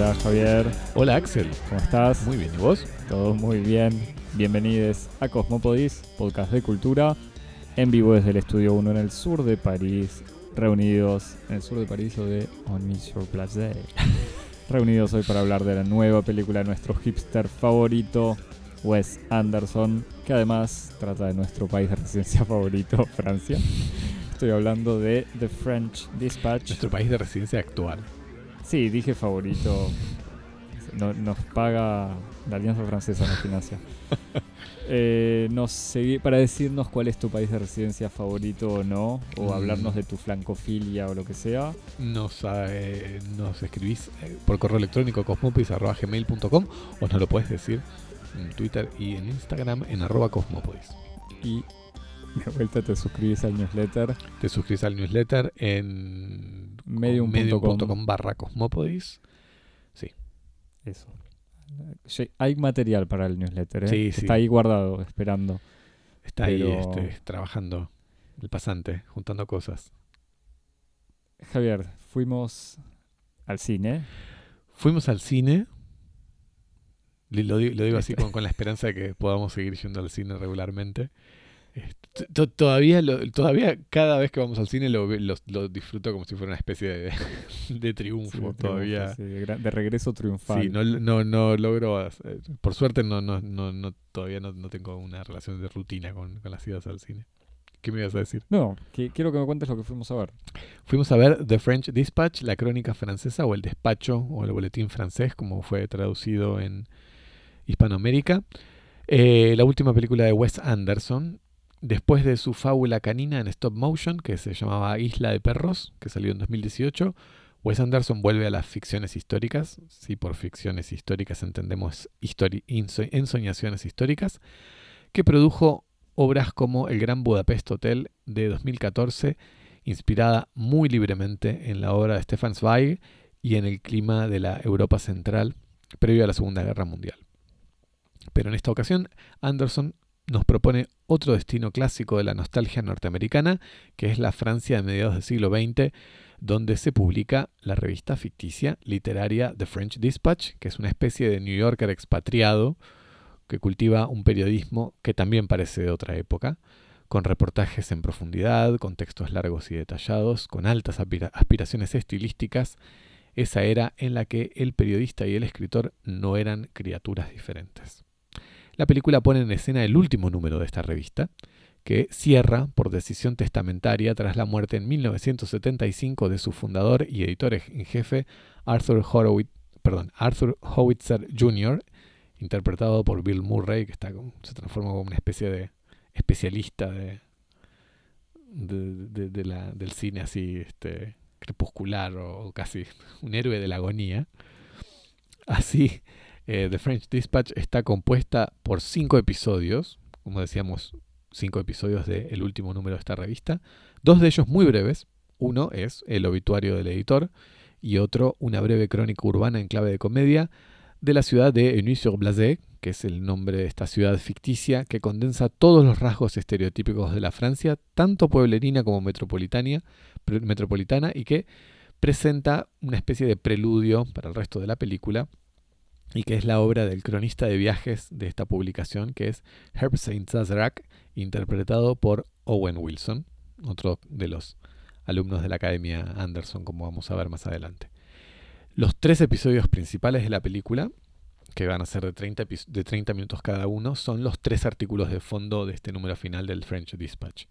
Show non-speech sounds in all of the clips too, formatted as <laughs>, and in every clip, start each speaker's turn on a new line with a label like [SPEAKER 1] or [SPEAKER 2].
[SPEAKER 1] Hola Javier,
[SPEAKER 2] Hola Axel,
[SPEAKER 1] ¿cómo estás?
[SPEAKER 2] muy bien, ¿y vos?
[SPEAKER 1] Todo muy bien. Bienvenidos a Cosmopodis, podcast de cultura, en vivo desde el Estudio 1 en el sur de París, reunidos en el sur de París o de On Monsieur Place. <laughs> reunidos hoy para hablar de la nueva película de nuestro hipster favorito, Wes Anderson, que además trata de nuestro país de residencia favorito, Francia. Estoy hablando de The French Dispatch.
[SPEAKER 2] Nuestro país de residencia actual.
[SPEAKER 1] Sí, dije favorito. No- nos paga la Alianza Francesa, nos financia. <laughs> Eh, nos para decirnos cuál es tu país de residencia favorito o no, o
[SPEAKER 2] Mm.
[SPEAKER 1] hablarnos de tu flancofilia o lo que sea.
[SPEAKER 2] Nos, eh, nos escribís eh, por correo electrónico cosmopodis.gmail.com o nos lo puedes decir en Twitter y en Instagram en arroba cosmopodis.
[SPEAKER 1] Y <laughs> de vuelta te suscribís al newsletter.
[SPEAKER 2] Te suscribís al newsletter en
[SPEAKER 1] Medium.com.
[SPEAKER 2] barra cosmopodis.
[SPEAKER 1] Eso. Sí, Hay material para el newsletter, ¿eh?
[SPEAKER 2] Sí, sí.
[SPEAKER 1] Está ahí guardado, esperando.
[SPEAKER 2] Está ahí este, trabajando el pasante, juntando cosas.
[SPEAKER 1] Javier, fuimos al cine.
[SPEAKER 2] Fuimos al cine. Lo, di- lo digo así con, con la esperanza de que podamos seguir yendo al cine regularmente. To- Todavía, lo- todavía cada vez que vamos al cine lo, lo- lo disfruto como si fuera una especie de, <laughs> de triunfo.
[SPEAKER 1] Sí,
[SPEAKER 2] todavía.
[SPEAKER 1] sí, de, regreso triunfal.
[SPEAKER 2] Sí, no, no, no logro. eh, Por suerte, no, no, no, no, todavía no, no tengo una relación de rutina con, con las idas al cine. ¿Qué me ibas a decir?
[SPEAKER 1] No, que- quiero que me cuentes lo que fuimos a ver.
[SPEAKER 2] Fuimos a ver The French Dispatch, la crónica francesa o el despacho o el boletín francés, como fue traducido en Hispanoamérica. Eh, la última película de Wes Anderson, después de su fábula canina en stop motion, que se llamaba Isla de Perros, que salió en 2018. Wes Anderson vuelve a las ficciones históricas, si por ficciones históricas entendemos ensoñaciones históricas, que produjo obras como El Gran Budapest Hotel de 2014, inspirada muy libremente en la obra de Stefan Zweig y en el clima de la Europa central previo a la Segunda Guerra Mundial. Pero en esta ocasión, Anderson nos propone otro destino clásico de la nostalgia norteamericana, que es la Francia de mediados del siglo XX, donde se publica la revista ficticia literaria The French Dispatch, que es una especie de New Yorker expatriado que cultiva un periodismo que también parece de otra época, con reportajes en profundidad, con textos largos y detallados, con altas aspira- aspiraciones estilísticas, esa era en la que el periodista y el escritor no eran criaturas diferentes. La película pone en escena el último número de esta revista, que cierra por decisión testamentaria tras la muerte en 1975 de su fundador y editor en jefe Arthur, Horowitz, perdón, Arthur Howitzer Jr., interpretado por Bill Murray, que se transforma como una especie de especialista de, del cine así este, crepuscular o, casi un héroe de la agonía. Así, eh, The French Dispatch está compuesta por cinco episodios, como decíamos, cinco episodios del último número de esta revista, dos de ellos muy breves. Uno es el obituario del editor y otro una breve crónica urbana en clave de comedia de la ciudad de Neuilly-sur-Blaze, que es el nombre de esta ciudad ficticia que condensa todos los rasgos estereotípicos de la Francia, tanto pueblerina como metropolitana y que presenta una especie de preludio para el resto de la película y que es la obra del cronista de viajes de esta publicación, que es Herb Saint-Sazerac, interpretado por Owen Wilson, otro de los alumnos de la Academia Anderson, como vamos a ver más adelante. Los tres episodios principales de la película, que van a ser de 30, epi- de 30 minutos cada uno, son los tres artículos de fondo de este número final del French Dispatch.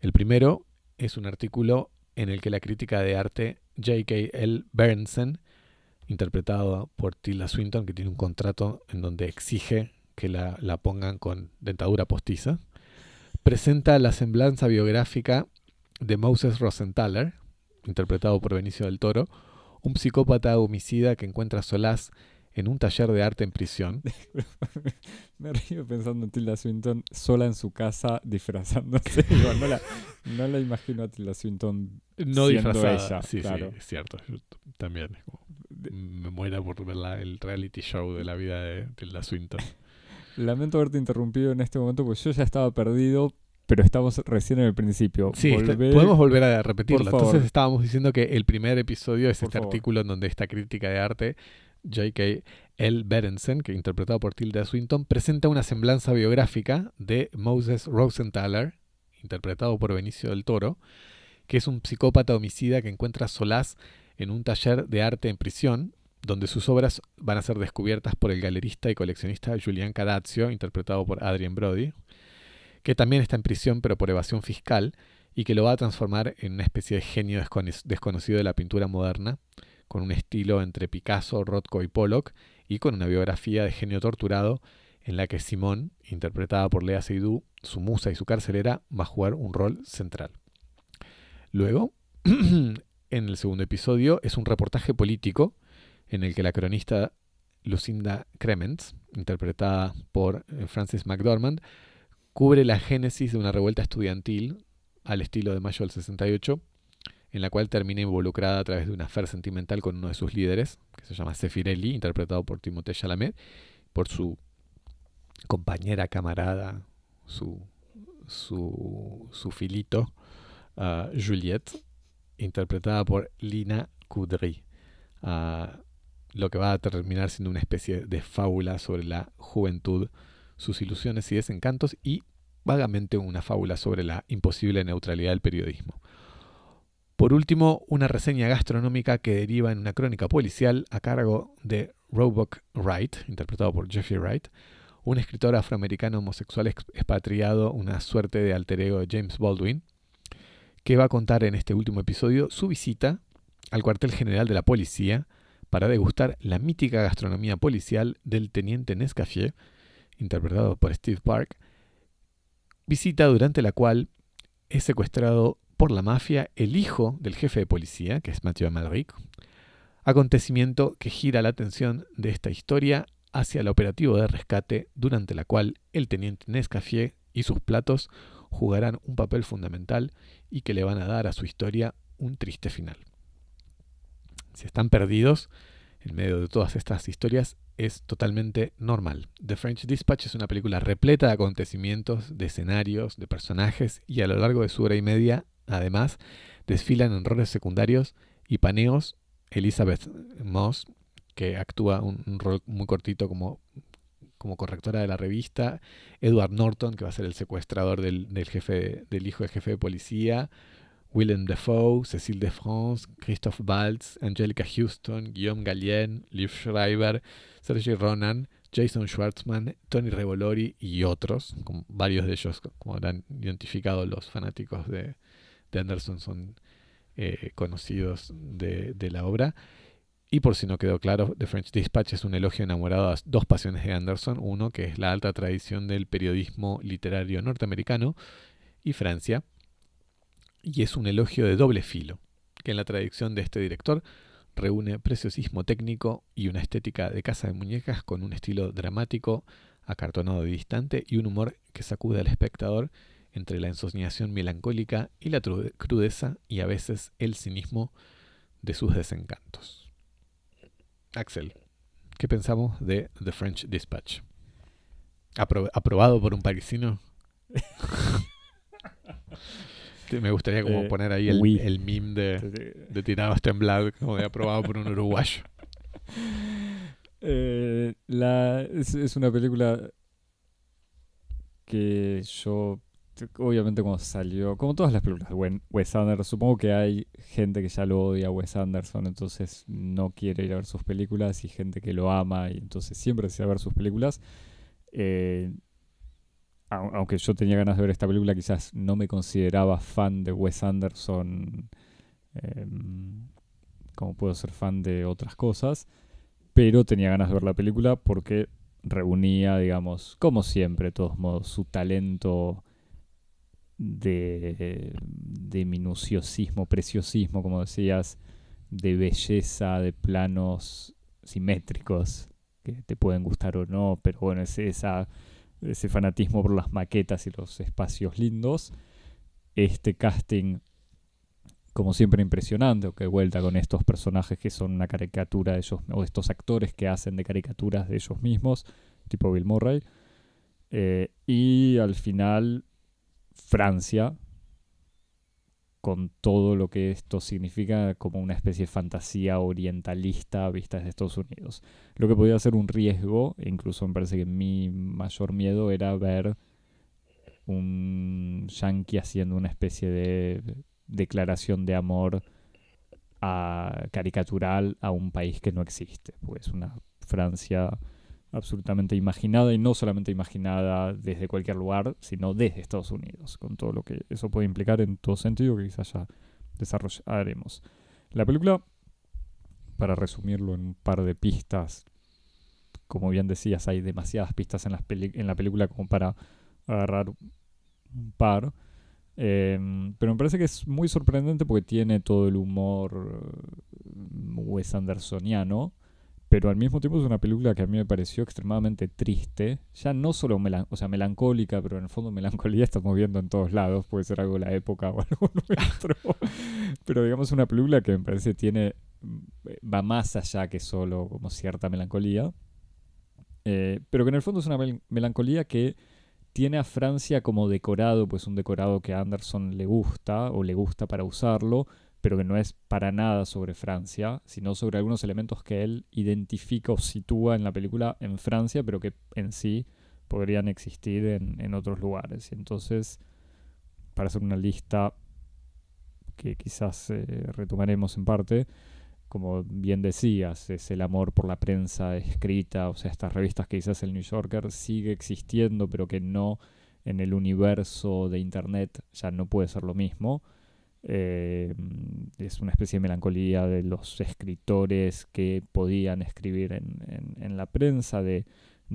[SPEAKER 2] El primero es un artículo en el que la crítica de arte J.K.L. Berenson, interpretado por Tilda Swinton, que tiene un contrato en donde exige que la, la pongan con dentadura postiza, presenta la semblanza biográfica de Moses Rosenthaler, interpretado por Benicio del Toro, un psicópata homicida que encuentra solaz en un taller de arte en prisión. <laughs>
[SPEAKER 1] Me río pensando en Tilda Swinton sola en su casa disfrazándose. <laughs> Digo, no, la, no la imagino a Tilda Swinton.
[SPEAKER 2] No
[SPEAKER 1] Siendo
[SPEAKER 2] disfrazada.
[SPEAKER 1] ella,
[SPEAKER 2] sí,
[SPEAKER 1] claro.
[SPEAKER 2] sí, es cierto. Yo también es como- me muera por ver la- el reality show de la vida de Tilda Swinton. <laughs>
[SPEAKER 1] Lamento haberte interrumpido en este momento porque yo ya estaba perdido, pero estamos recién en el principio.
[SPEAKER 2] Sí, está- podemos volver a repetirlo. Entonces estábamos diciendo que el primer episodio es
[SPEAKER 1] Por
[SPEAKER 2] este
[SPEAKER 1] favor.
[SPEAKER 2] artículo en donde esta crítica de arte, J.K. L. Berenson, que interpretado por Tilda Swinton, presenta una semblanza biográfica de Moses Rosenthaler, interpretado por Benicio del Toro, que es un psicópata homicida que encuentra solaz en un taller de arte en prisión, donde sus obras van a ser descubiertas por el galerista y coleccionista Julian Cadazio, interpretado por Adrien Brody, que también está en prisión pero por evasión fiscal y que lo va a transformar en una especie de genio descono- desconocido de la pintura moderna, con un estilo entre Picasso, Rothko y Pollock, y con una biografía de genio torturado en la que Simón, interpretada por Lea Seydoux, su musa y su carcelera, va a jugar un rol central. Luego, <clears throat> en el segundo episodio, es un reportaje político en el que la cronista Lucinda Crements, interpretada por eh, Frances McDormand, cubre la génesis de una revuelta estudiantil al estilo de Mayo del 68, en la cual termina involucrada a través de una affair sentimental con uno de sus líderes, que se llama Sefirelli, interpretado por Timothée Chalamet, por su compañera, camarada, su, su, su filito, ah, Juliette, interpretada por Lina Kudry. Ah, lo que va a terminar siendo una especie de fábula sobre la juventud, sus ilusiones y desencantos y vagamente una fábula sobre la imposible neutralidad del periodismo. Por último, una reseña gastronómica que deriva en una crónica policial a cargo de Roebuck Wright, interpretado por Jeffrey Wright, un escritor afroamericano homosexual ex- expatriado, una suerte de alter ego de James Baldwin, que va a contar en este último episodio su visita al cuartel general de la policía para degustar la mítica gastronomía policial del teniente Nescaffier, interpretado por Steve Park, visita durante la cual es secuestrado por la mafia el hijo del jefe de policía, que es Mathieu Amalric, acontecimiento que gira la atención de esta historia hacia el operativo de rescate durante la cual el teniente Nescaffier y sus platos jugarán un papel fundamental y que le van a dar a su historia un triste final. Si están perdidos en medio de todas estas historias, es totalmente normal. The French Dispatch es una película repleta de acontecimientos, de escenarios, de personajes y a lo largo de su hora y media, además, desfilan en roles secundarios y paneos Elizabeth Moss, que actúa un, un rol muy cortito como, como correctora de la revista, Edward Norton, que va a ser el secuestrador del, jefe, del hijo del jefe de policía, Willem Dafoe, Cécile de France, Christoph Waltz, Angelica Houston, Guillaume Gallienne, Liv Schreiber, Sergi Ronan, Jason Schwartzman, Tony Revolori y otros, varios de ellos, como habrán identificado los fanáticos de, de Anderson, son eh, conocidos de, de la obra. Y por si no quedó claro, The French Dispatch es un elogio enamorado a dos pasiones de Anderson. Uno, que es la alta tradición del periodismo literario norteamericano, y Francia. Y es un elogio de doble filo, que en la tradición de este director reúne preciosismo técnico y una estética de casa de muñecas con un estilo dramático, acartonado y distante, y un humor que sacude al espectador entre la ensoñación melancólica y la crudeza y a veces el cinismo de sus desencantos. Axel, ¿qué pensamos de The French Dispatch? Apro- ¿Aprobado por un parisino? Me gustaría como
[SPEAKER 1] Eh,
[SPEAKER 2] poner ahí el,
[SPEAKER 1] oui.
[SPEAKER 2] el meme de, de tirados temblados, como de aprobado por un uruguayo. <laughs>
[SPEAKER 1] Eh, la, es, es una película que yo, obviamente cuando salió, como todas las películas de Wes Anderson, supongo que hay gente que ya lo odia a Wes Anderson, entonces no quiere ir a ver sus películas, y gente que lo ama y entonces siempre desea ver sus películas. Eh, au- aunque yo tenía ganas de ver esta película, quizás no me consideraba fan de Wes Anderson, em, como puedo ser fan de otras cosas pero tenía ganas de ver la película porque reunía, digamos, como siempre, de todos modos, su talento de, de minuciosismo, preciosismo, como decías, de belleza, de planos simétricos que te pueden gustar o no, pero bueno, ese, ese fanatismo por las maquetas y los espacios lindos. Este casting como siempre impresionante, que vuelta con estos personajes que son una caricatura de ellos, o estos actores que hacen de caricaturas de ellos mismos, tipo Bill Murray. Eh, y al final Francia, con todo lo que esto significa como una especie de fantasía orientalista vista desde Estados Unidos. Lo que podía ser un riesgo, incluso me parece que mi mayor miedo era ver un yankee haciendo una especie de declaración de amor a, caricatural a un país que no existe, pues una Francia absolutamente imaginada y no solamente imaginada desde cualquier lugar, sino desde Estados Unidos, con todo lo que eso puede implicar en todo sentido que quizás ya desarrollaremos. La película, para resumirlo en un par de pistas, como bien decías, hay demasiadas pistas en, en la película como para agarrar un par. Em, pero me parece que es muy sorprendente porque tiene todo el humor eh, Wes Andersoniano pero al mismo tiempo es una película que a mí me pareció extremadamente triste, ya no solo o sea, melancólica, pero en el fondo <laughs> melancolía estamos viendo en todos lados, puede ser algo de la época o algo <laughs> nuestro, <laughs> pero digamos una película que me parece tiene, va más allá que solo como cierta melancolía, eh, pero que en el fondo es una melancolía que tiene a Francia como decorado, pues un decorado que a Anderson le gusta o le gusta para usarlo, pero que no es para nada sobre Francia, sino sobre algunos elementos que él identifica o sitúa en la película en Francia, pero que en sí podrían existir en, otros lugares. Entonces, para hacer una lista que quizás eh, retomaremos en parte, como bien decías, es el amor por la prensa escrita, o sea, estas revistas que quizás el New Yorker sigue existiendo, pero que no en el universo de Internet ya no puede ser lo mismo. Eh, es una especie de melancolía de los escritores que podían escribir en, la prensa, de,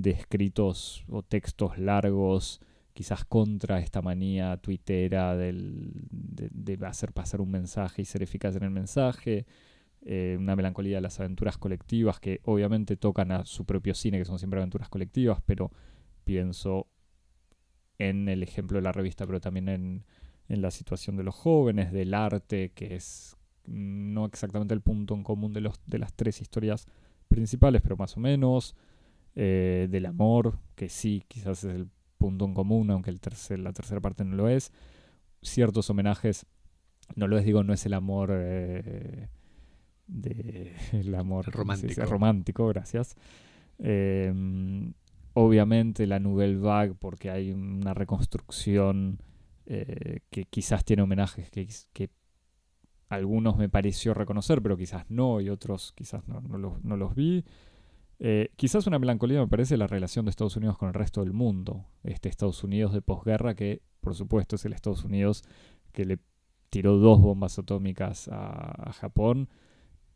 [SPEAKER 1] escritos o textos largos, quizás contra esta manía tuitera del, de, hacer pasar un mensaje y ser eficaz en el mensaje. Eh, una melancolía de las aventuras colectivas que obviamente tocan a su propio cine, que son siempre aventuras colectivas, pero pienso en el ejemplo de la revista, pero también en en la situación de los jóvenes, del arte, que es no exactamente el punto en común de, los, de las tres historias principales, pero más o menos, eh, del amor, que sí, quizás es el punto en común, aunque el tercer, la tercera parte no lo es, ciertos homenajes, no lo es, digo, no es el amor... Eh, de <laughs> el amor
[SPEAKER 2] romántico,
[SPEAKER 1] romántico gracias. Em, obviamente la Nouvelle Vague porque hay una reconstrucción eh, que quizás tiene homenajes que, algunos me pareció reconocer, pero quizás no, y otros quizás no, los, vi. Eh, quizás una melancolía me parece la relación de Estados Unidos con el resto del mundo. Este Estados Unidos de posguerra que, por supuesto, es el Estados Unidos que le tiró dos bombas atómicas a, Japón,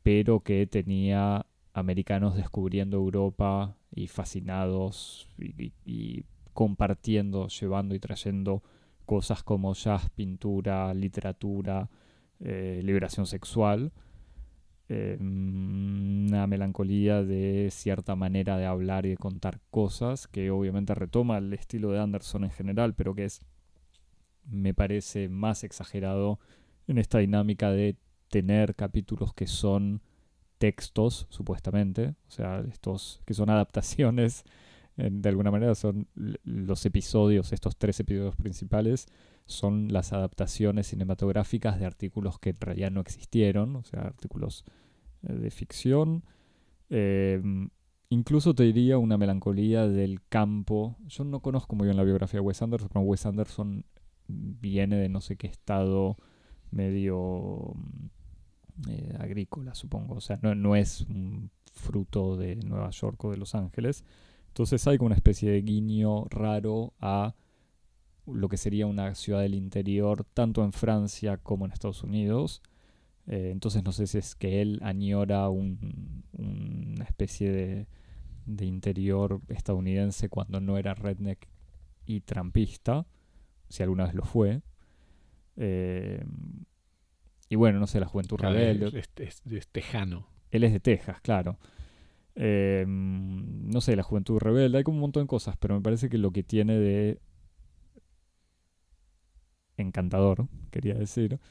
[SPEAKER 1] pero que tenía americanos descubriendo Europa y fascinados y compartiendo, llevando y trayendo cosas como jazz, pintura, literatura, eh, liberación sexual, eh, una melancolía de cierta manera de hablar y de contar cosas, que obviamente retoma el estilo de Anderson en general, pero que es, me parece, más exagerado en esta dinámica de tener capítulos que son textos, supuestamente, o sea, estos que son adaptaciones de alguna manera son los episodios, estos tres episodios principales, son las adaptaciones cinematográficas de artículos que en realidad no existieron, o sea, artículos eh, de ficción. Em, incluso te diría una melancolía del campo. Yo no conozco muy bien la biografía de Wes Anderson, pero Wes Anderson viene de no sé qué estado medio mm, eh, agrícola, supongo. O sea, no, no es un fruto de Nueva York o de Los Ángeles. Entonces hay como una especie de guiño raro a lo que sería una ciudad del interior, tanto en Francia como en Estados Unidos. Eh, entonces no sé si es que él añora una especie de, interior estadounidense cuando no era redneck y trampista, si alguna vez lo fue. Eh, y bueno, no sé, la juventud rebelde.
[SPEAKER 2] es tejano.
[SPEAKER 1] Él es de Texas, claro. Em, no sé, la juventud rebelde, hay como un montón de cosas, pero me parece que lo que tiene de encantador, quería decir,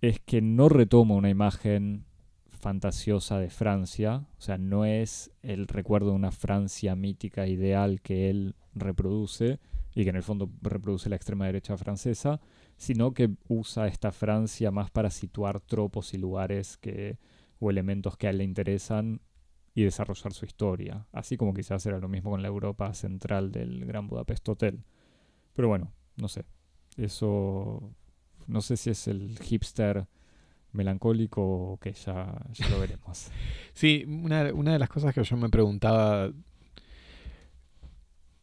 [SPEAKER 1] es que no retoma una imagen fantasiosa de Francia, o sea, no es el recuerdo de una Francia mítica ideal que él reproduce, y que en el fondo reproduce la extrema derecha francesa, sino que usa esta Francia más para situar tropos y lugares que, o elementos que a él le interesan y desarrollar su historia, así como quizás era lo mismo con la Europa central del Gran Budapest Hotel. Pero bueno, no sé, eso no sé si es el hipster melancólico o que ya, ya lo veremos. <laughs>
[SPEAKER 2] sí, una, una de las cosas que yo me preguntaba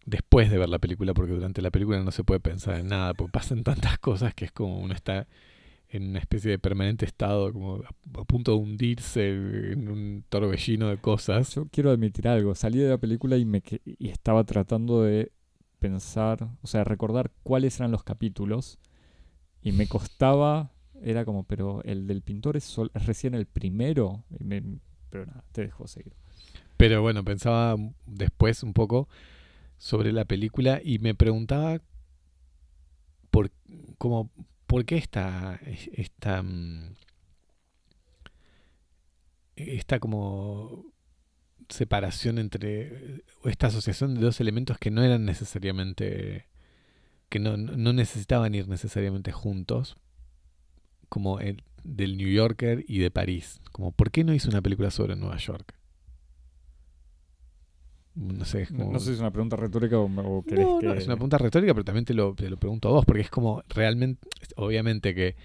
[SPEAKER 2] después de ver la película, porque durante la película no se puede pensar en nada, porque pasan tantas cosas que es como uno está en una especie de permanente estado, como a, punto de hundirse en un torbellino de cosas.
[SPEAKER 1] Yo quiero admitir algo, salí de la película y, me, y estaba tratando de pensar, o sea, recordar cuáles eran los capítulos y me costaba, era como, pero el del pintor es, recién el primero, pero nada, te dejo seguir.
[SPEAKER 2] Pero bueno, pensaba después un poco sobre la película y me preguntaba por, como, por qué esta, esta, mm, esta como separación entre esta asociación de dos elementos que no eran necesariamente que no, no necesitaban ir necesariamente juntos como el del New Yorker y de París como por qué no hizo una película sobre Nueva York no sé,
[SPEAKER 1] no, sé si es una pregunta retórica o, o que...
[SPEAKER 2] No, es una pregunta retórica, pero también te lo, te lo pregunto a vos, porque es como realmente, obviamente que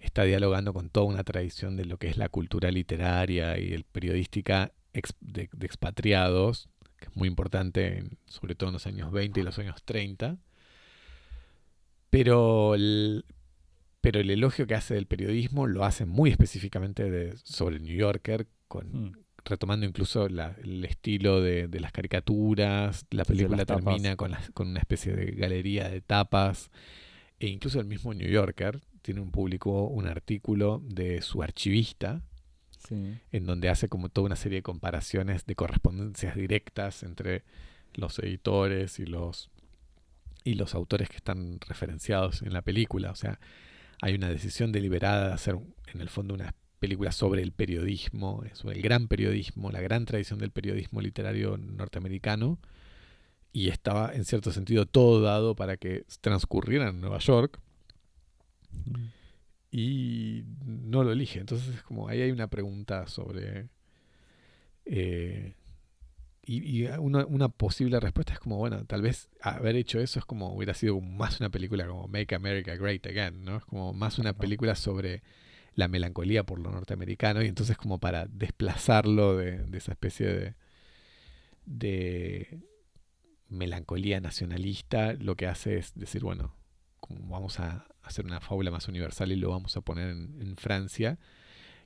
[SPEAKER 2] está dialogando con toda una tradición de lo que es la cultura literaria y el periodística de, expatriados, que es muy importante, sobre todo en los años 20 y los años 30. Pero el, pero el elogio que hace del periodismo lo hace muy específicamente de, sobre el New Yorker, con, mm retomando incluso el estilo de, las caricaturas. La película termina con, con una especie de galería de tapas. E incluso el mismo New Yorker tiene un publicó un artículo de su archivista, en donde hace como toda una serie de comparaciones de correspondencias directas entre los editores y los y los autores que están referenciados en la película. O sea, hay una decisión deliberada de hacer en el fondo una película sobre el periodismo, sobre el gran periodismo, la gran tradición del periodismo literario norteamericano, y estaba en cierto sentido todo dado para que transcurriera en Nueva York, y no lo elige. Entonces es como, ahí hay una pregunta sobre... Eh, y, una, una, posible respuesta es como, bueno, tal vez haber hecho eso es como hubiera sido más una película como Make America Great Again, ¿no? Es como más una película sobre la melancolía por lo norteamericano y entonces como para desplazarlo de, esa especie de, de melancolía nacionalista, lo que hace es decir, bueno, como vamos a hacer una fábula más universal y lo vamos a poner en, Francia.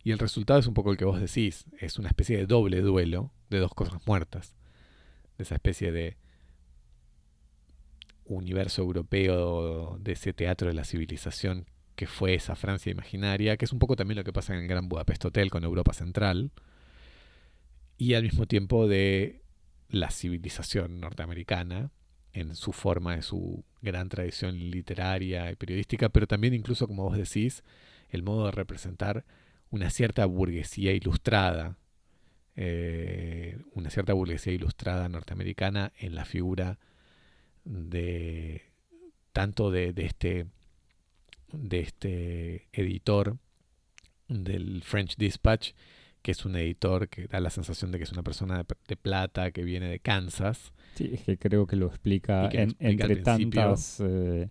[SPEAKER 2] Y el resultado es un poco el que vos decís, es una especie de doble duelo de dos cosas muertas, de esa especie de universo europeo, de ese teatro de la civilización que fue esa Francia imaginaria, que es un poco también lo que pasa en el Gran Budapest Hotel con Europa Central, y al mismo tiempo de la civilización norteamericana en su forma, de su gran tradición literaria y periodística, pero también incluso, como vos decís, el modo de representar una cierta burguesía ilustrada, eh, una cierta burguesía ilustrada norteamericana en la figura de tanto de este de este editor del French Dispatch, que es un editor que da la sensación de que es una persona de, plata que viene de Kansas.
[SPEAKER 1] Sí, es que creo que lo explica, entre tantas eh,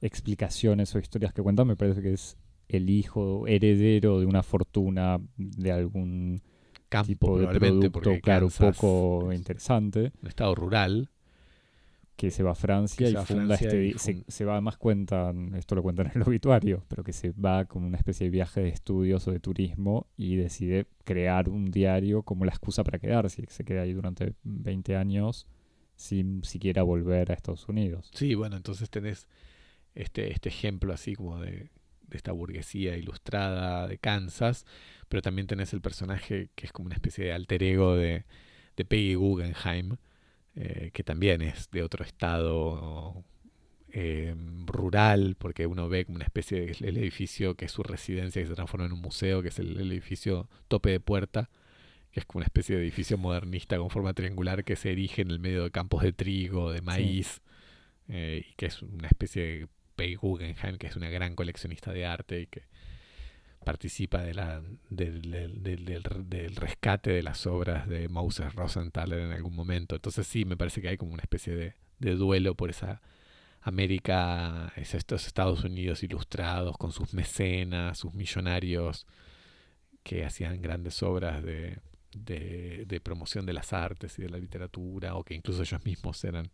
[SPEAKER 1] explicaciones o historias que cuenta, me parece que es el hijo heredero de una fortuna de algún
[SPEAKER 2] campo
[SPEAKER 1] tipo de producto, claro, poco interesante.
[SPEAKER 2] Un estado rural
[SPEAKER 1] que se va a Francia y funda este. se, va, además cuentan, esto lo cuentan <laughs> en el obituario, pero que se va como una especie de viaje de estudios o de turismo y decide crear un diario como la excusa para quedarse. Se queda ahí durante 20 años sin siquiera volver a Estados Unidos.
[SPEAKER 2] Sí, bueno, entonces tenés este, este ejemplo así como de, de esta burguesía ilustrada de Kansas, pero también tenés el personaje que es como una especie de alter ego de, de Peggy Guggenheim eh, que también es de otro estado eh, rural, porque uno ve como una especie de el edificio que es su residencia que se transforma en un museo, que es el, edificio Tope de Puerta, que es como una especie de edificio modernista con forma triangular que se erige en el medio de campos de trigo, de maíz. eh, y que es una especie de Pei Guggenheim, que es una gran coleccionista de arte y que participa de la, del, del, del, rescate de las obras de Moses Rosenthaler en algún momento. Entonces sí, me parece que hay como una especie de, de duelo por esa América, es estos Estados Unidos ilustrados con sus mecenas, sus millonarios que hacían grandes obras de, de, de, promoción de las artes y de la literatura, o que incluso ellos mismos eran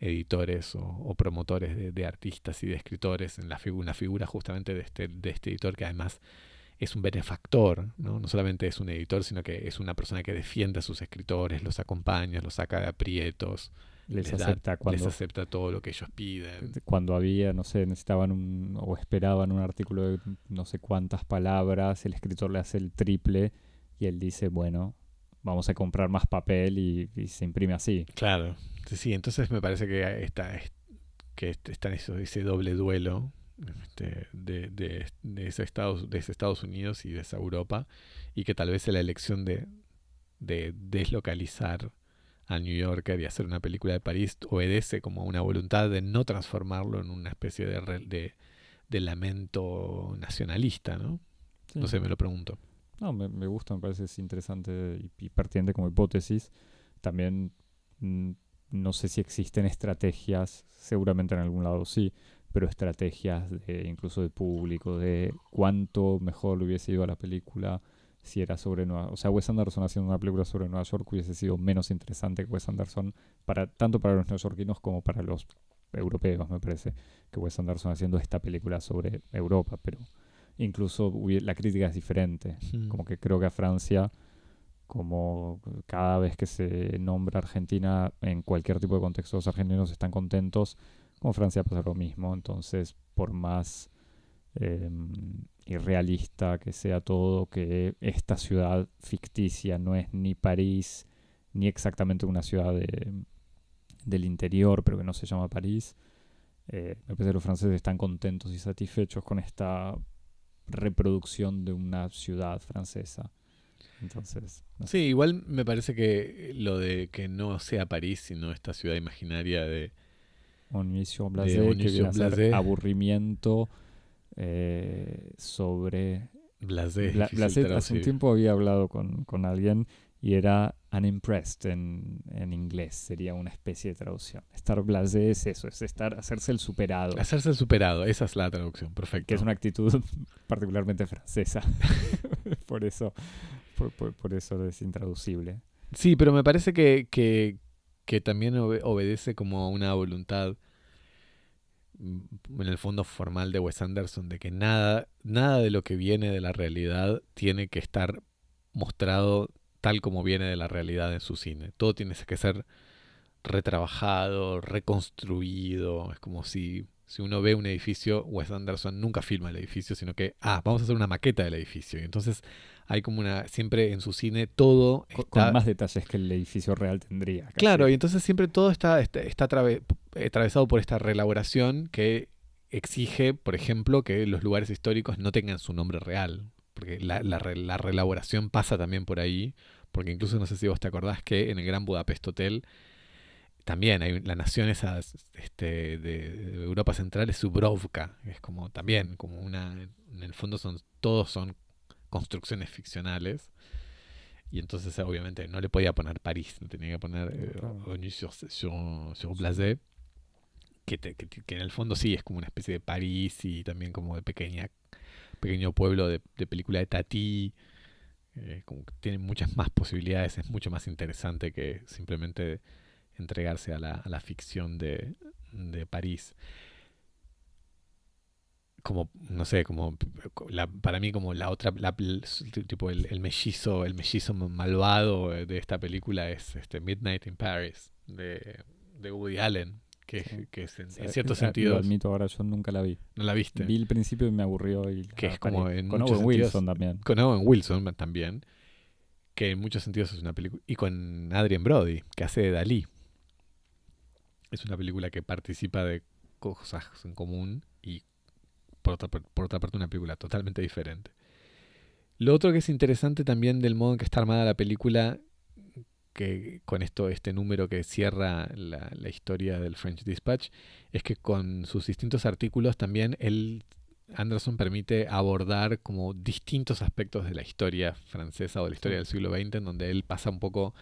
[SPEAKER 2] editores o, o promotores de, de, artistas y de escritores, en la figura, una figura justamente de este, de este editor que además es un benefactor, ¿no? no solamente es un editor, sino que es una persona que defiende a sus escritores, los acompaña, los saca de aprietos,
[SPEAKER 1] les,
[SPEAKER 2] les,
[SPEAKER 1] acepta
[SPEAKER 2] da,
[SPEAKER 1] cuando,
[SPEAKER 2] les acepta todo lo que ellos piden.
[SPEAKER 1] Cuando había, no sé, necesitaban un, o esperaban un artículo de no sé cuántas palabras, el escritor le hace el triple y él dice, bueno, vamos a comprar más papel y, y se imprime así.
[SPEAKER 2] Claro, sí, entonces me parece que está, que está eso, ese doble duelo este, de, de, de, ese Estados, de ese Estados Unidos y de esa Europa y que tal vez la elección de, de deslocalizar a New Yorker y hacer una película de París obedece como una voluntad de no transformarlo en una especie de, de, de lamento nacionalista, ¿no? Sí. No sé, me lo pregunto.
[SPEAKER 1] No, me, gusta, me parece interesante y, pertinente como hipótesis. También mmm, no sé si existen estrategias, seguramente en algún lado sí, pero estrategias de, incluso de público, de cuánto mejor le hubiese ido a la película si era sobre Nueva O sea, Wes Anderson haciendo una película sobre Nueva York hubiese sido menos interesante que Wes Anderson, para, tanto para los neoyorquinos como para los europeos, me parece, que Wes Anderson haciendo esta película sobre Europa, pero incluso la crítica es diferente. Mm. Como que creo que a Francia, como cada vez que se nombra Argentina en cualquier tipo de contexto, los argentinos están contentos, como Francia pasa lo mismo. Entonces, por más eh, irrealista que sea todo, que esta ciudad ficticia no es ni París, ni exactamente una ciudad de, del interior, pero que no se llama París. Eh, me parece que los franceses están contentos y satisfechos con esta reproducción de una ciudad francesa. Entonces,
[SPEAKER 2] no sé. Sí, igual me parece que lo de que no sea París, sino esta ciudad imaginaria de.
[SPEAKER 1] On Mission Blasé, que viene a ser aburrimiento eh, sobre.
[SPEAKER 2] Blasé.
[SPEAKER 1] Bla, Blasé hace un tiempo había hablado con, con alguien y era unimpressed en, en, inglés, sería una especie de traducción. Estar blasé es eso, es estar, hacerse el superado.
[SPEAKER 2] Hacerse el superado, esa es la traducción, perfecto.
[SPEAKER 1] Que es una actitud <laughs> particularmente francesa. <laughs> por eso, por, por, por, eso es intraducible.
[SPEAKER 2] Sí, pero me parece que, que, que también obedece como a una voluntad en el fondo formal de Wes Anderson de que nada, nada de lo que viene de la realidad tiene que estar mostrado tal como viene de la realidad en su cine. Todo tiene que ser retrabajado, reconstruido. Es como si, si uno ve un edificio, Wes Anderson nunca filma el edificio, sino que, ah, vamos a hacer una maqueta del edificio. Y entonces hay como una, siempre en su cine todo
[SPEAKER 1] con, está... Con más detalles que el edificio real tendría.
[SPEAKER 2] Casi. Claro, y entonces siempre todo está, está, está atrave, atravesado por esta reelaboración que exige, por ejemplo, que los lugares históricos no tengan su nombre real porque la, la, la reelaboración pasa también por ahí, porque incluso no sé si vos te acordás que en el Gran Budapest Hotel también hay la nación esa este, de, Europa Central es Subrovka, es como también como una en el fondo son todos son construcciones ficcionales y entonces obviamente no le podía poner París, no tenía que poner eh, sur, sur, sur Blasé, que, te, que, que, en el fondo sí es como una especie de París y también como de pequeña pequeño pueblo de, de película de Tati. Eh, tiene muchas más posibilidades, es mucho más interesante que simplemente entregarse a la, la ficción de, de, París. Como, no sé, como la, para mí como la otra, la, tipo el, el, mellizo, el mellizo malvado de esta película es este Midnight in Paris de, de Woody Allen, que, sí. que es en, en cierto sentido.
[SPEAKER 1] Lo admito ahora, yo nunca la vi.
[SPEAKER 2] ¿No la viste?
[SPEAKER 1] Vi el principio y me aburrió. Y
[SPEAKER 2] que es como en
[SPEAKER 1] con Owen Wilson también.
[SPEAKER 2] Con Owen Wilson también. Que en muchos sentidos es una película. Y con Adrien Brody, que hace de Dalí. Es una película que participa de cosas en común y por otra, por otra parte una película totalmente diferente. Lo otro que es interesante también del modo en que está armada la película que con esto, este número que cierra la, la, historia del French Dispatch, es que con sus distintos artículos también él, Anderson permite abordar como distintos aspectos de la historia francesa o de la historia del siglo XX, en donde él pasa un poco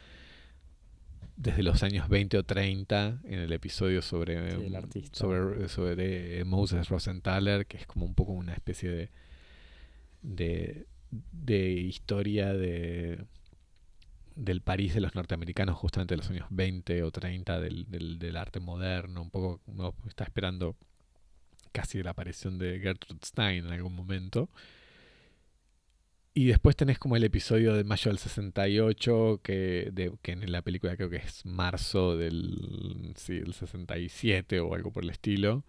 [SPEAKER 2] desde los años 20 o 30 en el episodio sobre, sobre, sobre Moses Rosenthaler, que es como un poco una especie de, de, de historia de del París de los norteamericanos justamente de los años 20 o 30 del, del, del arte moderno, un poco no, está esperando casi la aparición de Gertrude Stein en algún momento. Y después tenés como el episodio de mayo del 68, que, de, que en la película creo que es marzo del, sí, del 67 o algo por el estilo,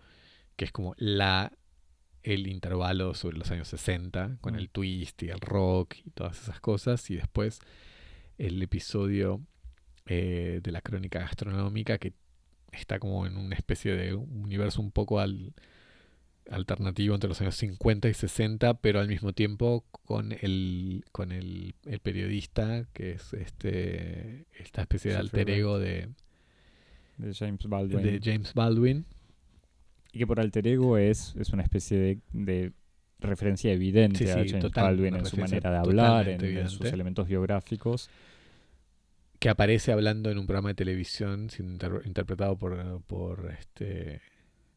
[SPEAKER 2] que es como la el intervalo sobre los años 60, con el twist y el rock y todas esas cosas. Y después el episodio eh, de la crónica gastronómica que está como en una especie de universo un poco al, alternativo entre los años 50 y 60, pero al mismo tiempo con el, con el, el periodista, que es este esta especie de alter ego de,
[SPEAKER 1] de James Baldwin.
[SPEAKER 2] De James Baldwin.
[SPEAKER 1] Y que por alter ego es, es una especie de, de referencia evidente a James Baldwin en su manera de hablar, en, sus elementos biográficos
[SPEAKER 2] que aparece hablando en un programa de televisión interpretado por, por este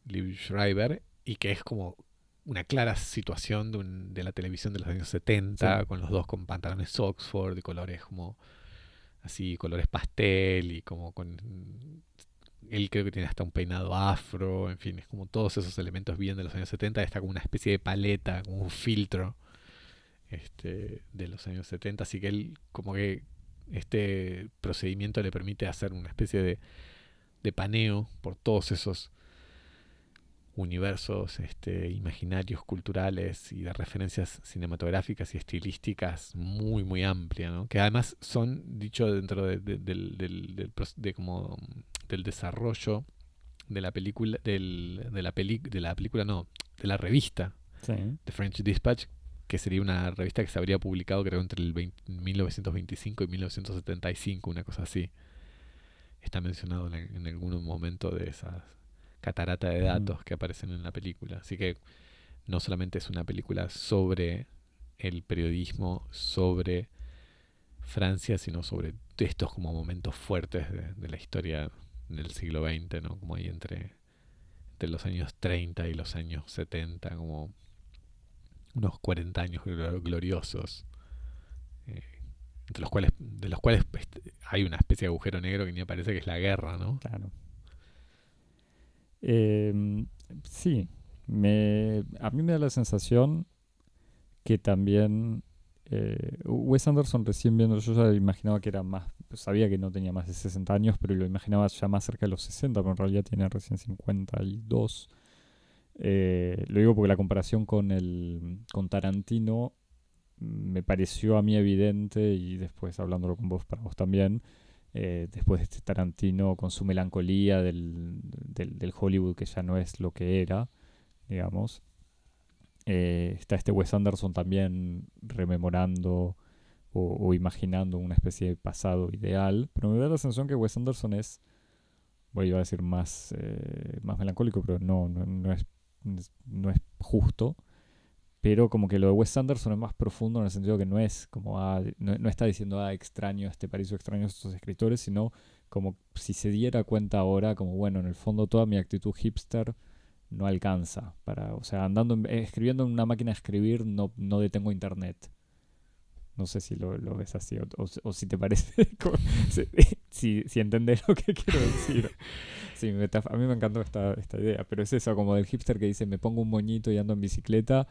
[SPEAKER 2] Liv Schreiber y que es como una clara situación de, un, de la televisión de los años 70 con los dos con pantalones Oxford y colores como así colores pastel y como con él creo que tiene hasta un peinado afro en fin es como todos esos elementos bien de los años 70 está como una especie de paleta como un filtro este, de los años 70 así que él como que este procedimiento le permite hacer una especie de, de paneo por todos esos universos este, imaginarios, culturales y de referencias cinematográficas y estilísticas muy, muy amplia, ¿no? que además son, dicho dentro de, del, del, de como, del desarrollo de la película, del, de, la peli, de la película, no, de la revista de French Dispatch, que sería una revista que se habría publicado creo entre el 1925 y 1975, una cosa así. Está mencionado en, en algún momento de esas catarata de datos que aparecen en la película. Así que no solamente es una película sobre el periodismo, sobre Francia, sino sobre estos como momentos fuertes de, la historia del siglo XX, ¿no? Como ahí entre, entre los años 30 y los años 70, como unos 40 años gloriosos, eh, entre los cuales, de los cuales este, hay una especie de agujero negro que ni aparece que es la guerra, ¿no?
[SPEAKER 1] Claro. Eh, sí, me, a mí me da la sensación que también eh, Wes Anderson recién viendo, yo ya imaginaba que era más, sabía que no tenía más de 60 años, pero lo imaginaba ya más cerca de los 60, pero en realidad tiene recién 52. Eh, lo digo porque la comparación con, el, con Tarantino me pareció a mí evidente y después hablándolo con vos, para vos también, eh, después de este Tarantino con su melancolía del, del, Hollywood que ya no es lo que era, digamos. Eh, está este Wes Anderson también rememorando o, imaginando una especie de pasado ideal, pero me da la sensación que Wes Anderson es, voy a decir más, más melancólico, pero no, no, no, es, no es justo pero como que lo de Wes Anderson es más profundo en el sentido que no es como, ah, no, está diciendo, ah, extraño este París o extraño a estos escritores, sino como si se diera cuenta ahora, como bueno, en el fondo toda mi actitud hipster no alcanza para, o sea, andando, escribiendo en una máquina de escribir no, no detengo internet. No sé si lo, lo ves así o, si te parece, <laughs> <laughs> si, si, entendés lo que quiero decir. <laughs> Sí, a mí me encantó esta, esta idea, pero es eso, como del hipster que dice, me pongo un moñito y ando en bicicleta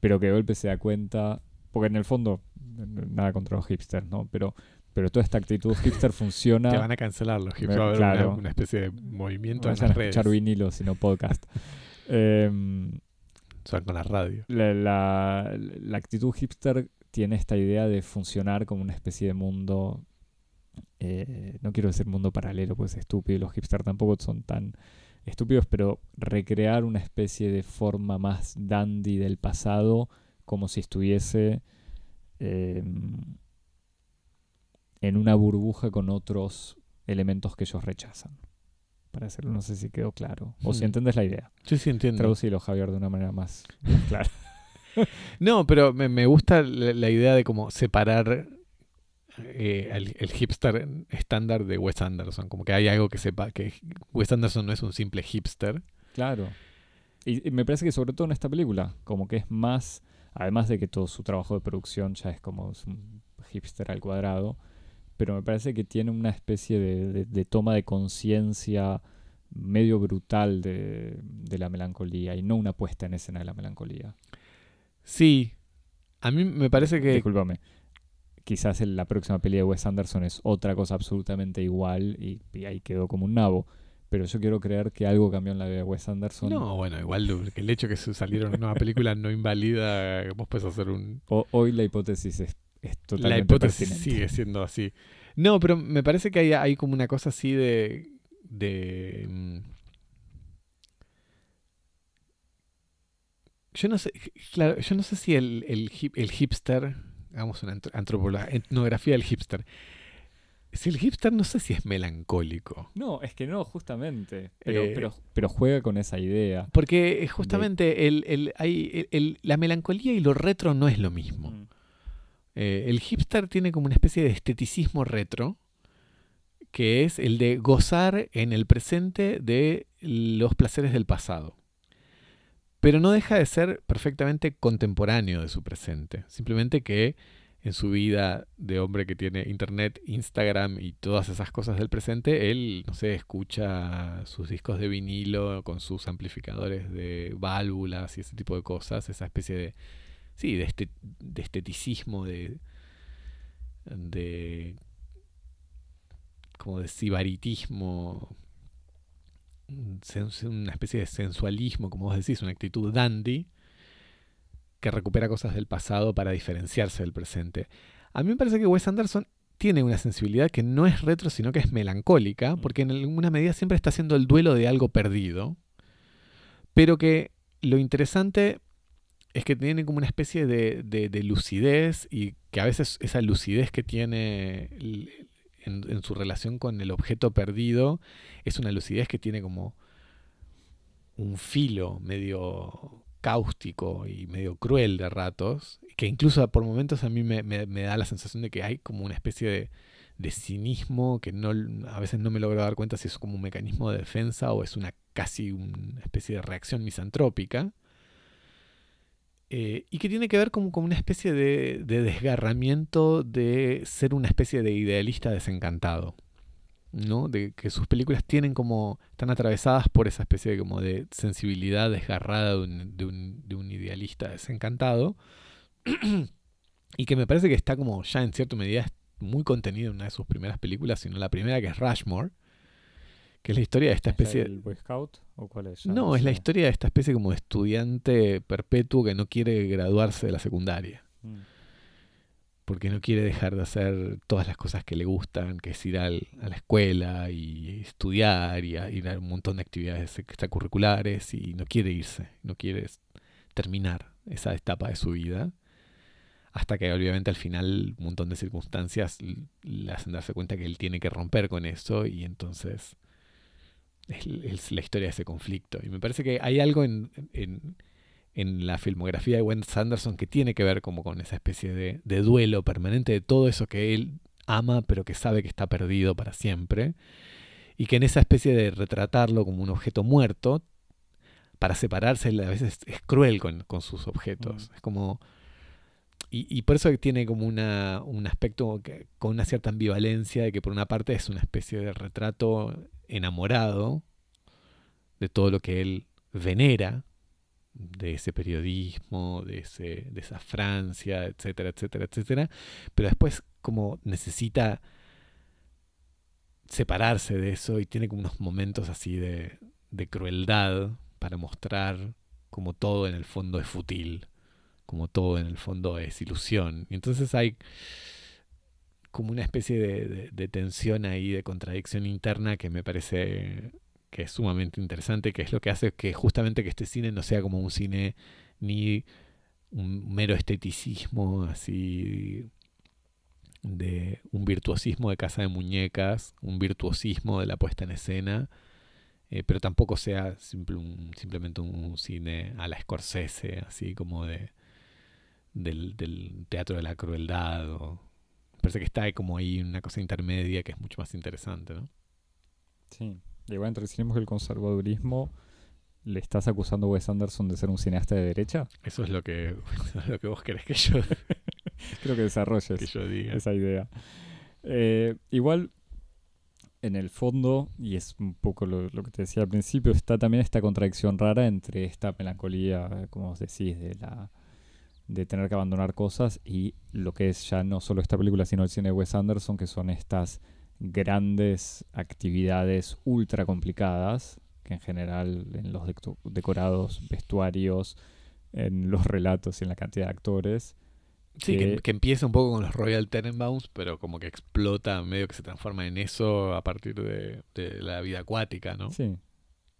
[SPEAKER 1] pero que de golpe se da cuenta, porque en el fondo, nada contra los hipsters, ¿no? Pero, pero toda esta actitud hipster funciona.
[SPEAKER 2] Te van a cancelar los hipsters, va a haber una, especie de movimiento
[SPEAKER 1] no
[SPEAKER 2] en las
[SPEAKER 1] redes. escuchar vinilo, sino podcast. eh,
[SPEAKER 2] Son con la radio.
[SPEAKER 1] La, la, la actitud hipster tiene esta idea de funcionar como una especie de mundo eh, no quiero decir mundo paralelo, pues es estúpido, los hipsters tampoco son tan estúpidos, pero recrear una especie de forma más dandy del pasado, como si estuviese em, en una burbuja con otros elementos que ellos rechazan. Para hacerlo, no sé si quedó claro. O si
[SPEAKER 2] Hmm.
[SPEAKER 1] entendés la idea.
[SPEAKER 2] Sí, sí, entiendo.
[SPEAKER 1] Traducilo, Javier, de una manera más <laughs> clara. <laughs>
[SPEAKER 2] No, pero me, me gusta la, idea de como separar eh, el, hipster estándar de Wes Anderson. Como que hay algo que sepa que Wes Anderson no es un simple hipster.
[SPEAKER 1] Claro. Y, me parece que sobre todo en esta película, como que es más, además de que todo su trabajo de producción ya es como un hipster al cuadrado, pero me parece que tiene una especie de, de- de toma de conciencia medio brutal de, de la melancolía y no una puesta en escena de la melancolía.
[SPEAKER 2] Sí, a mí me parece que...
[SPEAKER 1] Discúlpame. Quizás en la próxima peli de Wes Anderson es otra cosa absolutamente igual y, y ahí quedó como un nabo. Pero yo quiero creer que algo cambió en la vida de Wes Anderson.
[SPEAKER 2] No, bueno, igual que el hecho que se saliera una nueva película no invalida que vos puedes hacer un...
[SPEAKER 1] O- hoy la hipótesis es, es
[SPEAKER 2] La
[SPEAKER 1] totalmente
[SPEAKER 2] hipótesis
[SPEAKER 1] pertinente.
[SPEAKER 2] sigue siendo así. No, pero me parece que hay, hay como una cosa así de... de yo no sé, claro, yo no sé si el, el, hip- el hipster, hagamos una antropología, etnografía del hipster. Si el hipster no sé si es melancólico.
[SPEAKER 1] No, es que no, justamente. Pero,
[SPEAKER 2] Eh,
[SPEAKER 1] pero, pero juega con esa idea.
[SPEAKER 2] Porque justamente el, el- hay- el- el- la melancolía y lo retro no es lo mismo.
[SPEAKER 1] Mm.
[SPEAKER 2] Eh, el hipster tiene como una especie de esteticismo retro, que es el de gozar en el presente de los placeres del pasado. Pero no deja de ser perfectamente contemporáneo de su presente. Simplemente que en su vida de hombre que tiene internet, Instagram y todas esas cosas del presente, él, no sé, escucha sus discos de vinilo con sus amplificadores de válvulas y ese tipo de cosas, esa especie de, sí, de, este, de esteticismo, de, de, como de sibaritismo, una especie de sensualismo, como vos decís, una actitud dandy, que recupera cosas del pasado para diferenciarse del presente. A mí me parece que Wes Anderson tiene una sensibilidad que no es retro, sino que es melancólica,
[SPEAKER 1] Mm.
[SPEAKER 2] porque en alguna medida siempre está haciendo el duelo de algo perdido, pero que lo interesante es que tiene como una especie de, de- de lucidez y que a veces esa lucidez que tiene en, su relación con el objeto perdido es una lucidez que tiene como un filo medio cáustico y medio cruel de ratos, que incluso por momentos a mí me da la sensación de que hay como una especie de, de cinismo que no, a veces no me logro dar cuenta si es como un mecanismo de defensa o es una casi una especie de reacción misantrópica. Eh, y que tiene que ver como con una especie de, de desgarramiento de ser una especie de idealista desencantado. ¿no? De que sus películas tienen como. están atravesadas por esa especie de como de sensibilidad desgarrada de un, de un- de un idealista desencantado. <clears throat> y que me parece que está como ya en cierta medida muy contenido en una de sus primeras películas, sino la primera que es Rushmore. Que es la historia de esta
[SPEAKER 1] ¿Es
[SPEAKER 2] especie.
[SPEAKER 1] del Boy Scout? ¿O cuál es? Ya
[SPEAKER 2] No, es la historia de esta especie como de estudiante perpetuo que no quiere graduarse de la secundaria.
[SPEAKER 1] Mm.
[SPEAKER 2] Porque no quiere dejar de hacer todas las cosas que le gustan, que es ir al- a la escuela y estudiar y a- ir a un montón de actividades extracurriculares y no quiere irse, no quiere terminar esa etapa de su vida. Hasta que obviamente al final un montón de circunstancias le hacen darse cuenta que él tiene que romper con eso y entonces es, es la historia de ese conflicto. Y me parece que hay algo en, en, en la filmografía de Wes Anderson que tiene que ver como con esa especie de, de duelo permanente de todo eso que él ama pero que sabe que está perdido para siempre. Y que en esa especie de retratarlo como un objeto muerto, para separarse, a veces es cruel con, con sus objetos.
[SPEAKER 1] Mm.
[SPEAKER 2] Es como... Y, y por eso tiene como una, un aspecto que- con una cierta ambivalencia de que por una parte es una especie de retrato enamorado de todo lo que él venera, de ese periodismo, de, ese, de esa Francia, etcétera, etcétera, etcétera, pero después como necesita separarse de eso y tiene como unos momentos así de, de crueldad para mostrar como todo en el fondo es fútil, como todo en el fondo es ilusión. Y entonces hay como una especie de, tensión ahí, de contradicción interna que me parece que es sumamente interesante, que es lo que hace que justamente que este cine no sea como un cine ni un mero esteticismo así de un virtuosismo de casa de muñecas, un virtuosismo de la puesta en escena, eh, pero tampoco sea simplemente un cine a la Scorsese, así como de del, teatro de la crueldad. Parece que está como ahí una cosa intermedia que es mucho más interesante, ¿no?
[SPEAKER 1] Sí, igual entre el y el conservadurismo ¿Le estás acusando a Wes Anderson de ser un cineasta de derecha?
[SPEAKER 2] Eso es lo que, <laughs> lo que vos querés que yo... <laughs>
[SPEAKER 1] Creo que desarrolles esa idea. Eh, igual, en el fondo, y es un poco lo, que te decía al principio, está también esta contradicción rara entre esta melancolía, como vos decís, de la de tener que abandonar cosas y lo que es ya no solo esta película, sino el cine de Wes Anderson, que son estas grandes actividades ultra complicadas en general en los decorados, vestuarios, en los relatos y en la cantidad de actores.
[SPEAKER 2] Sí, que, empieza un poco con los Royal Tenenbaums, pero como que explota, medio que se transforma en eso a partir de, la vida acuática, ¿no?
[SPEAKER 1] Sí.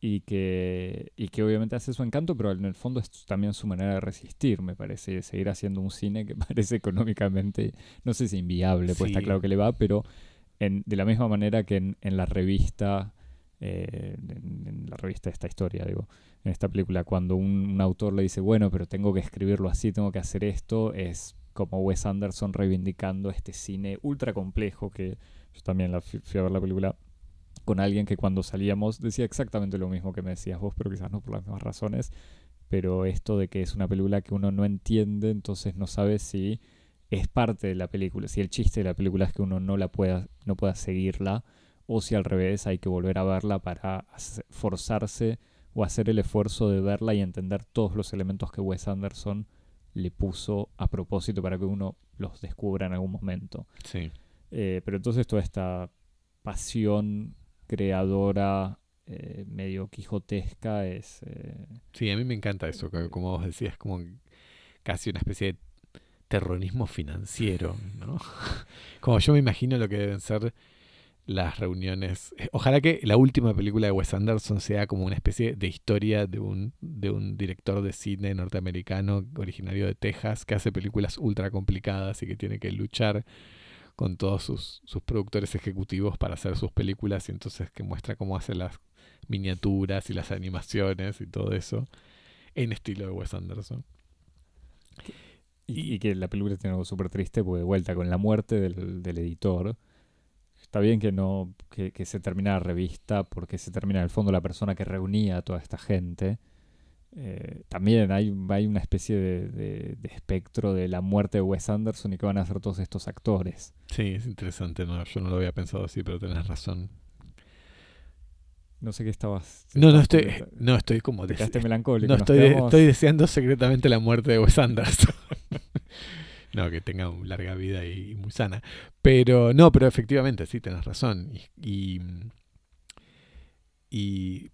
[SPEAKER 1] Y que, y que obviamente hace su encanto, pero en el fondo es también su manera de resistir, me parece, de seguir haciendo un cine que <laughs> parece económicamente, no sé si inviable, pues está claro que le va, pero en, de la misma manera que en, en la revista eh, en, la revista de esta historia, digo, en esta película, cuando un, autor le dice, bueno, pero tengo que escribirlo así, tengo que hacer esto, es como Wes Anderson reivindicando este cine ultra complejo que yo también la fui, a ver la película con alguien que cuando salíamos decía exactamente lo mismo que me decías vos, pero quizás no por las mismas razones, pero esto de que es una película que uno no entiende, entonces no sabe si es parte de la película, si el chiste de la película es que uno no la pueda, no pueda seguirla, o si al revés hay que volver a verla para forzarse o hacer el esfuerzo de verla y entender todos los elementos que Wes Anderson le puso a propósito para que uno los descubra en algún momento.
[SPEAKER 2] Sí.
[SPEAKER 1] Eh, pero entonces toda esta pasión creadora eh, medio quijotesca es... Eh,
[SPEAKER 2] sí, a mí me encanta eso, como vos decías, como casi una especie de terrorismo financiero, ¿no? <laughs> como yo me imagino lo que deben ser las reuniones. Eh, ojalá que la última película de Wes Anderson sea como una especie de historia de un, de un director de cine norteamericano originario de Texas que hace películas ultra complicadas y que tiene que luchar con todos sus, sus productores ejecutivos para hacer sus películas y entonces que muestra cómo hace las miniaturas y las animaciones y todo eso en estilo de Wes Anderson.
[SPEAKER 1] Y, que la película tiene algo súper triste, porque de vuelta con la muerte del, del editor, Está bien que no que, se termina la revista porque se termina en el fondo la persona que reunía a toda esta gente. Eh, también hay, hay una especie de, espectro de la muerte de Wes Anderson y que van a ser todos estos actores.
[SPEAKER 2] Sí, es interesante. No, yo no lo había pensado así, pero tenés razón.
[SPEAKER 1] No sé qué estabas.
[SPEAKER 2] No, no estoy, no estoy como.
[SPEAKER 1] melancólico.
[SPEAKER 2] No, estoy, estoy deseando secretamente la muerte de Wes Anderson. <laughs> No, que tenga una larga vida y, muy sana. Pero no, pero efectivamente, sí, tenés razón. Y, y,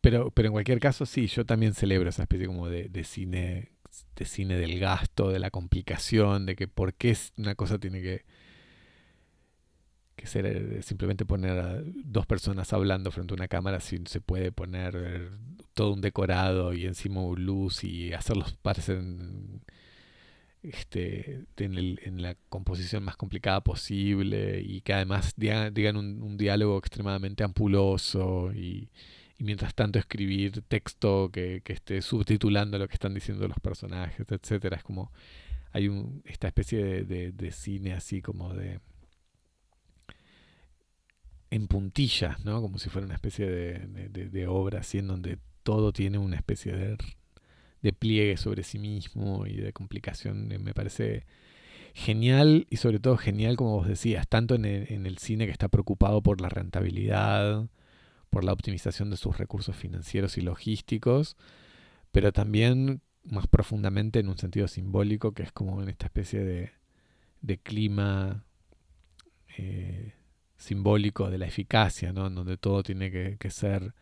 [SPEAKER 2] pero, pero en cualquier caso, sí, yo también celebro esa especie como de, de cine de cine del gasto, de la complicación, de que por qué una cosa tiene que, que ser eh, simplemente poner a dos personas hablando frente a una cámara si se puede poner todo un decorado y encima luz y hacerlos parecer este, en, la composición más complicada posible y que además digan, un, diálogo extremadamente ampuloso y, mientras tanto escribir texto que, esté subtitulando lo que están diciendo los personajes, etcétera. Es como hay un, esta especie de, cine así como de en puntillas, ¿no? Como si fuera una especie de, de obra así en donde todo tiene una especie de de pliegue sobre sí mismo y de complicación. Eh, me parece genial y sobre todo genial, como vos decías, tanto en el, cine que está preocupado por la rentabilidad, por la optimización de sus recursos financieros y logísticos, pero también más profundamente en un sentido simbólico, que es como en esta especie de, de clima eh, simbólico de la eficacia, ¿no? en donde todo tiene que, que ser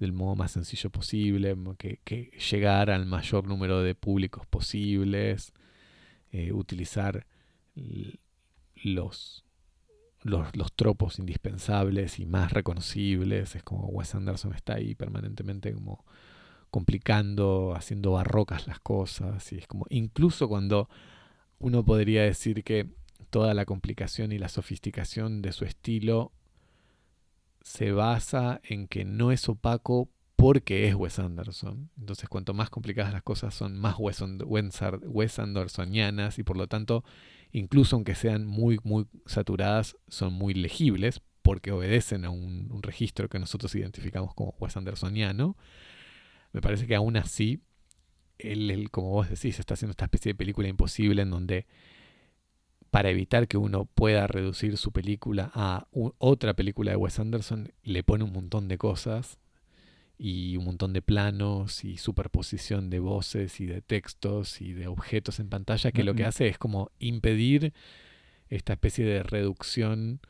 [SPEAKER 2] del modo más sencillo posible, que, llegar al mayor número de públicos posibles, eh, utilizar los, los, tropos indispensables y más reconocibles. Es como Wes Anderson está ahí permanentemente como complicando, haciendo barrocas las cosas. Y es como, incluso cuando uno podría decir que toda la complicación y la sofisticación de su estilo se basa en que no es opaco porque es Wes Anderson. Entonces, cuanto más complicadas las cosas son, más Wes, Andersonianas y por lo tanto, incluso aunque sean muy, muy saturadas, son muy legibles porque obedecen a un, registro que nosotros identificamos como Wes Andersoniano. Me parece que aún así, él, como vos decís, está haciendo esta especie de película imposible en donde para evitar que uno pueda reducir su película a otra película de Wes Anderson, le pone un montón de cosas y un montón de planos y superposición de voces y de textos y de objetos en pantalla que lo que hace es como impedir esta especie de reducción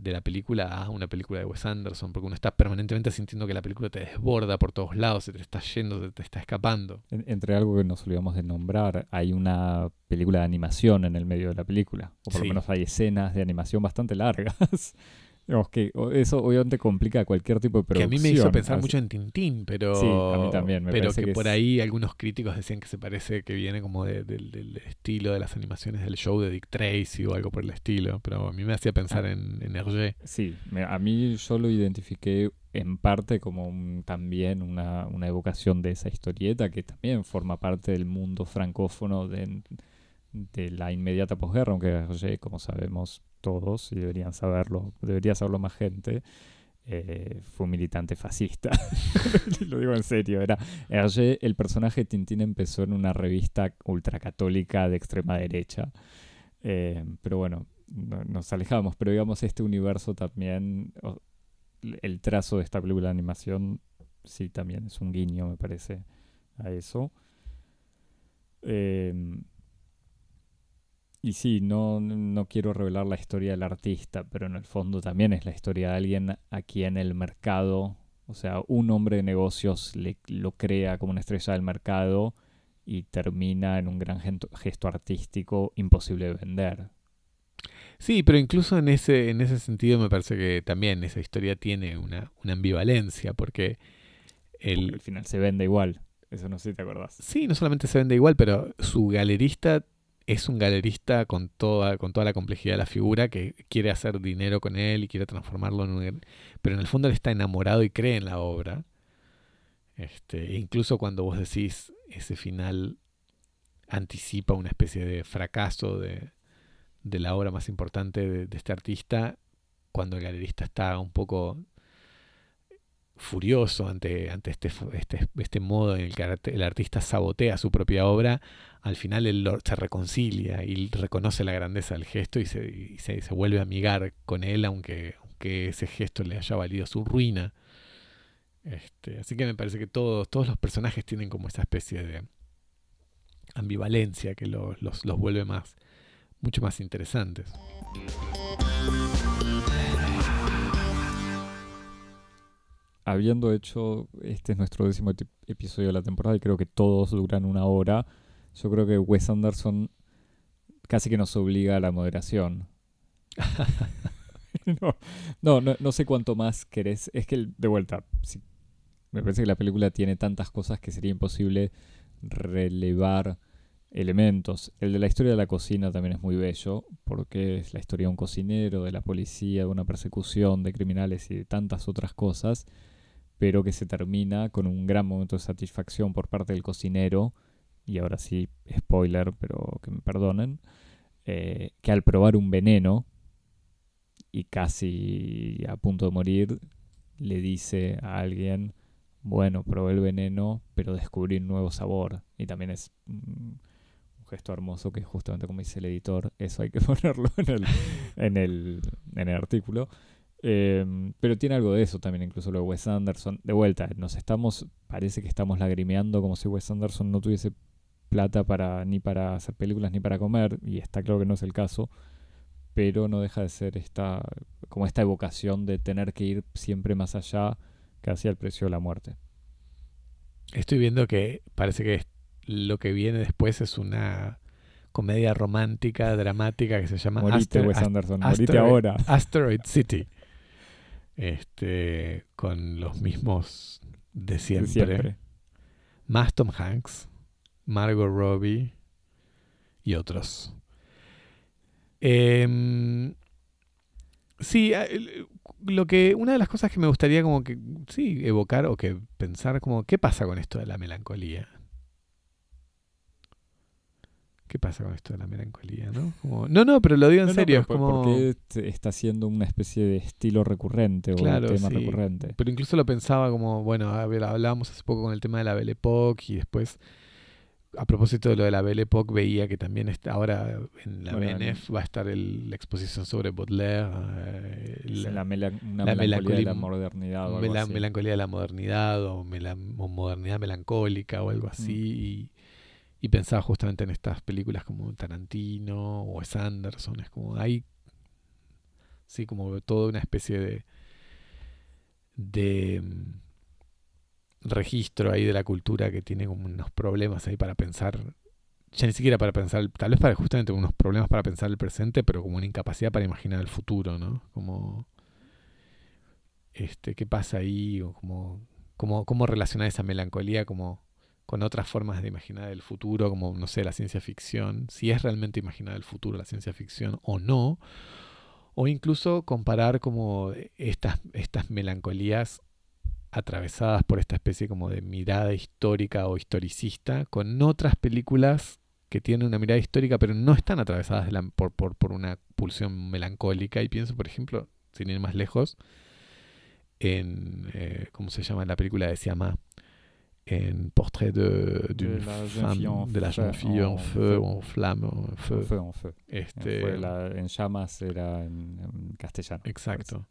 [SPEAKER 2] de la película a una película de Wes Anderson, porque uno está permanentemente sintiendo que la película te desborda por todos lados, se te está yendo, se te está escapando.
[SPEAKER 1] entre algo que nos olvidamos de nombrar, hay una película de animación en el medio de la película, o por lo menos hay escenas de animación bastante largas. <laughs> que eso obviamente complica cualquier tipo de producción.
[SPEAKER 2] Que a mí me hizo pensar mucho en Tintín, pero.
[SPEAKER 1] Sí, a mí también.
[SPEAKER 2] pero que, por ahí algunos críticos decían que se parece que viene como del estilo de las animaciones del show de Dick Tracy o algo por el estilo. Pero a mí me hacía pensar ah. en, en Hergé.
[SPEAKER 1] Sí, a mí yo lo identifiqué en parte como también una, una evocación de esa historieta que también forma parte del mundo francófono de, de la inmediata posguerra, aunque Hergé, como sabemos, todos, y deberían saberlo, debería saberlo más gente, eh, fue un militante fascista. <laughs> Lo digo en serio. Era Hergé, el personaje de Tintín empezó en una revista ultracatólica de extrema derecha. Eh, pero bueno, nos alejamos. Pero digamos, este universo también, el trazo de esta película de animación, sí, también es un guiño, me parece, a eso. Eh, y sí, no, no quiero revelar la historia del artista, pero en el fondo también es la historia de alguien a quien el mercado, o sea, un hombre de negocios le, lo crea como una estrella del mercado y termina en un gran gesto artístico imposible de vender.
[SPEAKER 2] Sí, pero incluso en ese, en ese sentido me parece que también esa historia tiene una, ambivalencia, porque
[SPEAKER 1] el... al final se vende igual, eso no sé si te acordás.
[SPEAKER 2] Sí, no solamente se vende igual, pero su galerista es un galerista con toda, con toda la complejidad de la figura que quiere hacer dinero con él y quiere transformarlo en un... Pero en el fondo él está enamorado y cree en la obra. Este, e incluso cuando vos decís ese final anticipa una especie de fracaso de, de la obra más importante de, de, este artista, cuando el galerista está un poco furioso ante, ante este, este, este, modo en el que el artista sabotea su propia obra, al final él se reconcilia y reconoce la grandeza del gesto y se, se, vuelve a amigar con él, aunque, aunque ese gesto le haya valido su ruina. Este, así que me parece que todos, todos los personajes tienen como esa especie de ambivalencia que los, los, los vuelve más, mucho más interesantes.
[SPEAKER 1] Habiendo hecho, este es nuestro décimo episodio de la temporada y creo que todos duran una hora, yo creo que Wes Anderson casi que nos obliga a la moderación. <laughs> no, no, no, sé cuánto más querés. Es que, de vuelta, me parece que la película tiene tantas cosas que sería imposible relevar elementos. El de la historia de la cocina también es muy bello, porque es la historia de un cocinero, de la policía, de una persecución, de criminales y de tantas otras cosas pero que se termina con un gran momento de satisfacción por parte del cocinero, y ahora sí, spoiler, pero que me perdonen, eh, que al probar un veneno y casi a punto de morir, le dice a alguien, bueno, probé el veneno, pero descubrí un nuevo sabor. Y también es un gesto hermoso que justamente como dice el editor, eso hay que <laughs> ponerlo en el, en el, en el artículo. Em, pero tiene algo de eso también, incluso lo de Wes Anderson. De vuelta, nos estamos, parece que estamos lagrimeando como si Wes Anderson no tuviese plata para ni para hacer películas ni para comer, y está claro que no es el caso, pero no deja de ser esta, como esta evocación de tener que ir siempre más allá que hacia el precio de la muerte.
[SPEAKER 2] Estoy viendo que parece que lo que viene después es una comedia romántica, dramática que se llama
[SPEAKER 1] Morite, Wes Anderson, ahora.
[SPEAKER 2] Asteroid City este, con los mismos de siempre. Más Tom Hanks, Margot Robbie y otros. Em, sí, lo que una de las cosas que me gustaría como que sí evocar o que pensar como qué pasa con esto de la melancolía. ¿Qué pasa con esto de la melancolía, no? Como- no, no, pero lo digo en
[SPEAKER 1] No, no,
[SPEAKER 2] serio,
[SPEAKER 1] pero
[SPEAKER 2] es como
[SPEAKER 1] porque está siendo una especie de estilo recurrente o
[SPEAKER 2] Claro,
[SPEAKER 1] tema
[SPEAKER 2] sí.
[SPEAKER 1] recurrente.
[SPEAKER 2] Pero incluso lo pensaba como, bueno, a ver, hablábamos hace poco con el tema de la Belle Époque y después, a propósito de lo de la Belle Époque, veía que también está, ahora en la
[SPEAKER 1] Bueno, en-
[SPEAKER 2] BNF va a estar el- la exposición sobre Baudelaire, eh, la,
[SPEAKER 1] la melan- una
[SPEAKER 2] la
[SPEAKER 1] melancolía de la modernidad o algo
[SPEAKER 2] mela-
[SPEAKER 1] así.
[SPEAKER 2] melancolía de la modernidad o, modernidad melancólica o algo así. Y, y pensaba justamente en estas películas como Tarantino o Wes Anderson. Es como hay, sí, como toda una especie de, de mm, registro ahí de la cultura que tiene como unos problemas ahí para pensar. Ya ni siquiera para pensar, tal vez para justamente unos problemas para pensar el presente, pero como una incapacidad para imaginar el futuro, ¿no? Como este, qué pasa ahí, o como, cómo, cómo relacionar esa melancolía como con otras formas de imaginar el futuro, como, no sé, la ciencia ficción, si es realmente imaginar el futuro la ciencia ficción o no, o incluso comparar como estas, estas melancolías atravesadas por esta especie como de mirada histórica o historicista con otras películas que tienen una mirada histórica pero no están atravesadas la- por, por, por una pulsión melancólica y pienso por ejemplo sin ir más lejos en eh, ¿cómo se llama la película de Siama? En Portrait de, d'une
[SPEAKER 1] la jeune
[SPEAKER 2] femme
[SPEAKER 1] en
[SPEAKER 2] de la jeune
[SPEAKER 1] feu-
[SPEAKER 2] fille en
[SPEAKER 1] en
[SPEAKER 2] feu en flamme en feu.
[SPEAKER 1] En feu, en feu. En,
[SPEAKER 2] Este,
[SPEAKER 1] fue la- en llamas era en, en castellano.
[SPEAKER 2] exacto.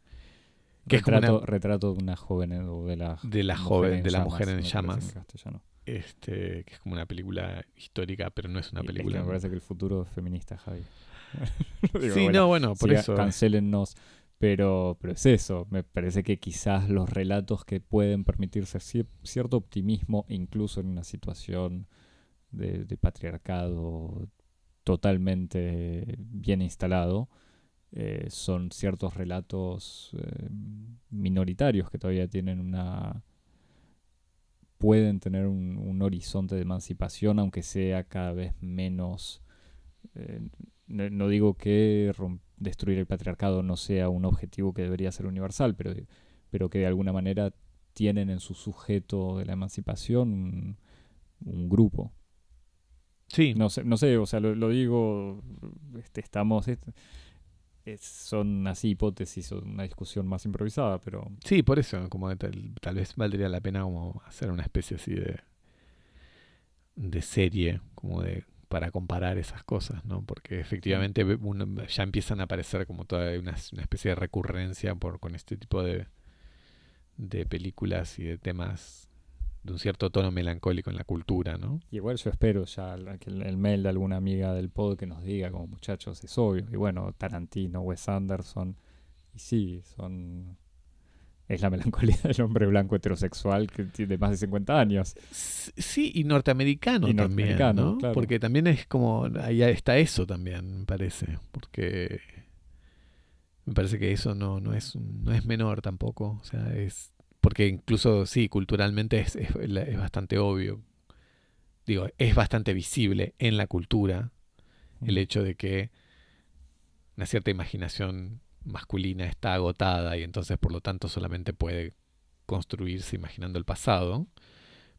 [SPEAKER 2] Que es como
[SPEAKER 1] retrato,
[SPEAKER 2] una-
[SPEAKER 1] retrato de una joven eh, o de la,
[SPEAKER 2] de la joven
[SPEAKER 1] en
[SPEAKER 2] de la
[SPEAKER 1] llamas,
[SPEAKER 2] mujer en llamas
[SPEAKER 1] castellano.
[SPEAKER 2] este que es como una película histórica pero no es una
[SPEAKER 1] Y es que
[SPEAKER 2] película
[SPEAKER 1] me parece que el futuro es feminista, Javi. <laughs> Digo,
[SPEAKER 2] sí
[SPEAKER 1] bueno,
[SPEAKER 2] no bueno por
[SPEAKER 1] siga-
[SPEAKER 2] eso
[SPEAKER 1] Cancélennos. Pero, pero es eso, me parece que quizás los relatos que pueden permitirse cier- cierto optimismo, incluso en una situación de, patriarcado totalmente bien instalado, eh, son ciertos relatos eh, minoritarios que todavía tienen una pueden tener un, un horizonte de emancipación, aunque sea cada vez menos eh, no, no digo que destruir el patriarcado no sea un objetivo que debería ser universal, pero, pero que de alguna manera tienen en su sujeto de la emancipación un, un grupo.
[SPEAKER 2] sí
[SPEAKER 1] No sé, no sé o sea, lo, lo digo, este, estamos, est- es- son así hipótesis o una discusión más improvisada, pero
[SPEAKER 2] sí por eso como tal, tal vez valdría la pena como hacer una especie así de de serie como de para comparar esas cosas, ¿no? Porque efectivamente uno- ya empiezan a aparecer como toda una, una especie de recurrencia por, con este tipo de, de películas y de temas de un cierto tono melancólico en la cultura, ¿no?
[SPEAKER 1] igual yo espero ya que el, el mail de alguna amiga del pod que nos diga como muchachos, es obvio, y bueno, Tarantino, Wes Anderson, y sí, son... Es la melancolía del hombre blanco heterosexual que tiene más de 50 años.
[SPEAKER 2] Sí, y norteamericano
[SPEAKER 1] Y
[SPEAKER 2] también,
[SPEAKER 1] norteamericano,
[SPEAKER 2] ¿no?
[SPEAKER 1] claro.
[SPEAKER 2] Porque también es como, ahí está eso también, me parece, porque me parece que eso no, no, es, no es menor tampoco, o sea, es, porque incluso, sí, culturalmente es, es, es bastante obvio, digo, es bastante visible en la cultura el hecho de que una cierta imaginación masculina está agotada y entonces por lo tanto solamente puede construirse imaginando el pasado.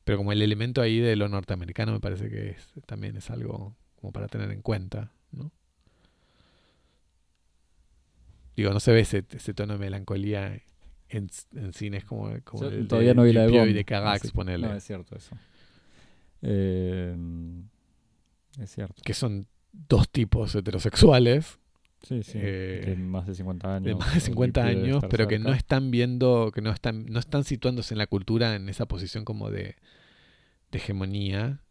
[SPEAKER 2] Pero como el elemento ahí de lo norteamericano me parece que es- también es algo como para tener en cuenta, ¿no? Digo, no se ve ese, ese tono de melancolía en, en cines como, como
[SPEAKER 1] Yo
[SPEAKER 2] el
[SPEAKER 1] todavía no vi la de
[SPEAKER 2] Dupieux
[SPEAKER 1] Bond,
[SPEAKER 2] y de Carax, ponele,
[SPEAKER 1] No, es cierto eso. Eh, es cierto.
[SPEAKER 2] que son dos tipos heterosexuales
[SPEAKER 1] Sí, sí.
[SPEAKER 2] Eh,
[SPEAKER 1] de más de 50 años.
[SPEAKER 2] de más de
[SPEAKER 1] o
[SPEAKER 2] 50
[SPEAKER 1] Dupieux debe
[SPEAKER 2] años,
[SPEAKER 1] estar
[SPEAKER 2] pero que no están viendo, que no están, no están situándose en la cultura en esa posición como de, de hegemonía,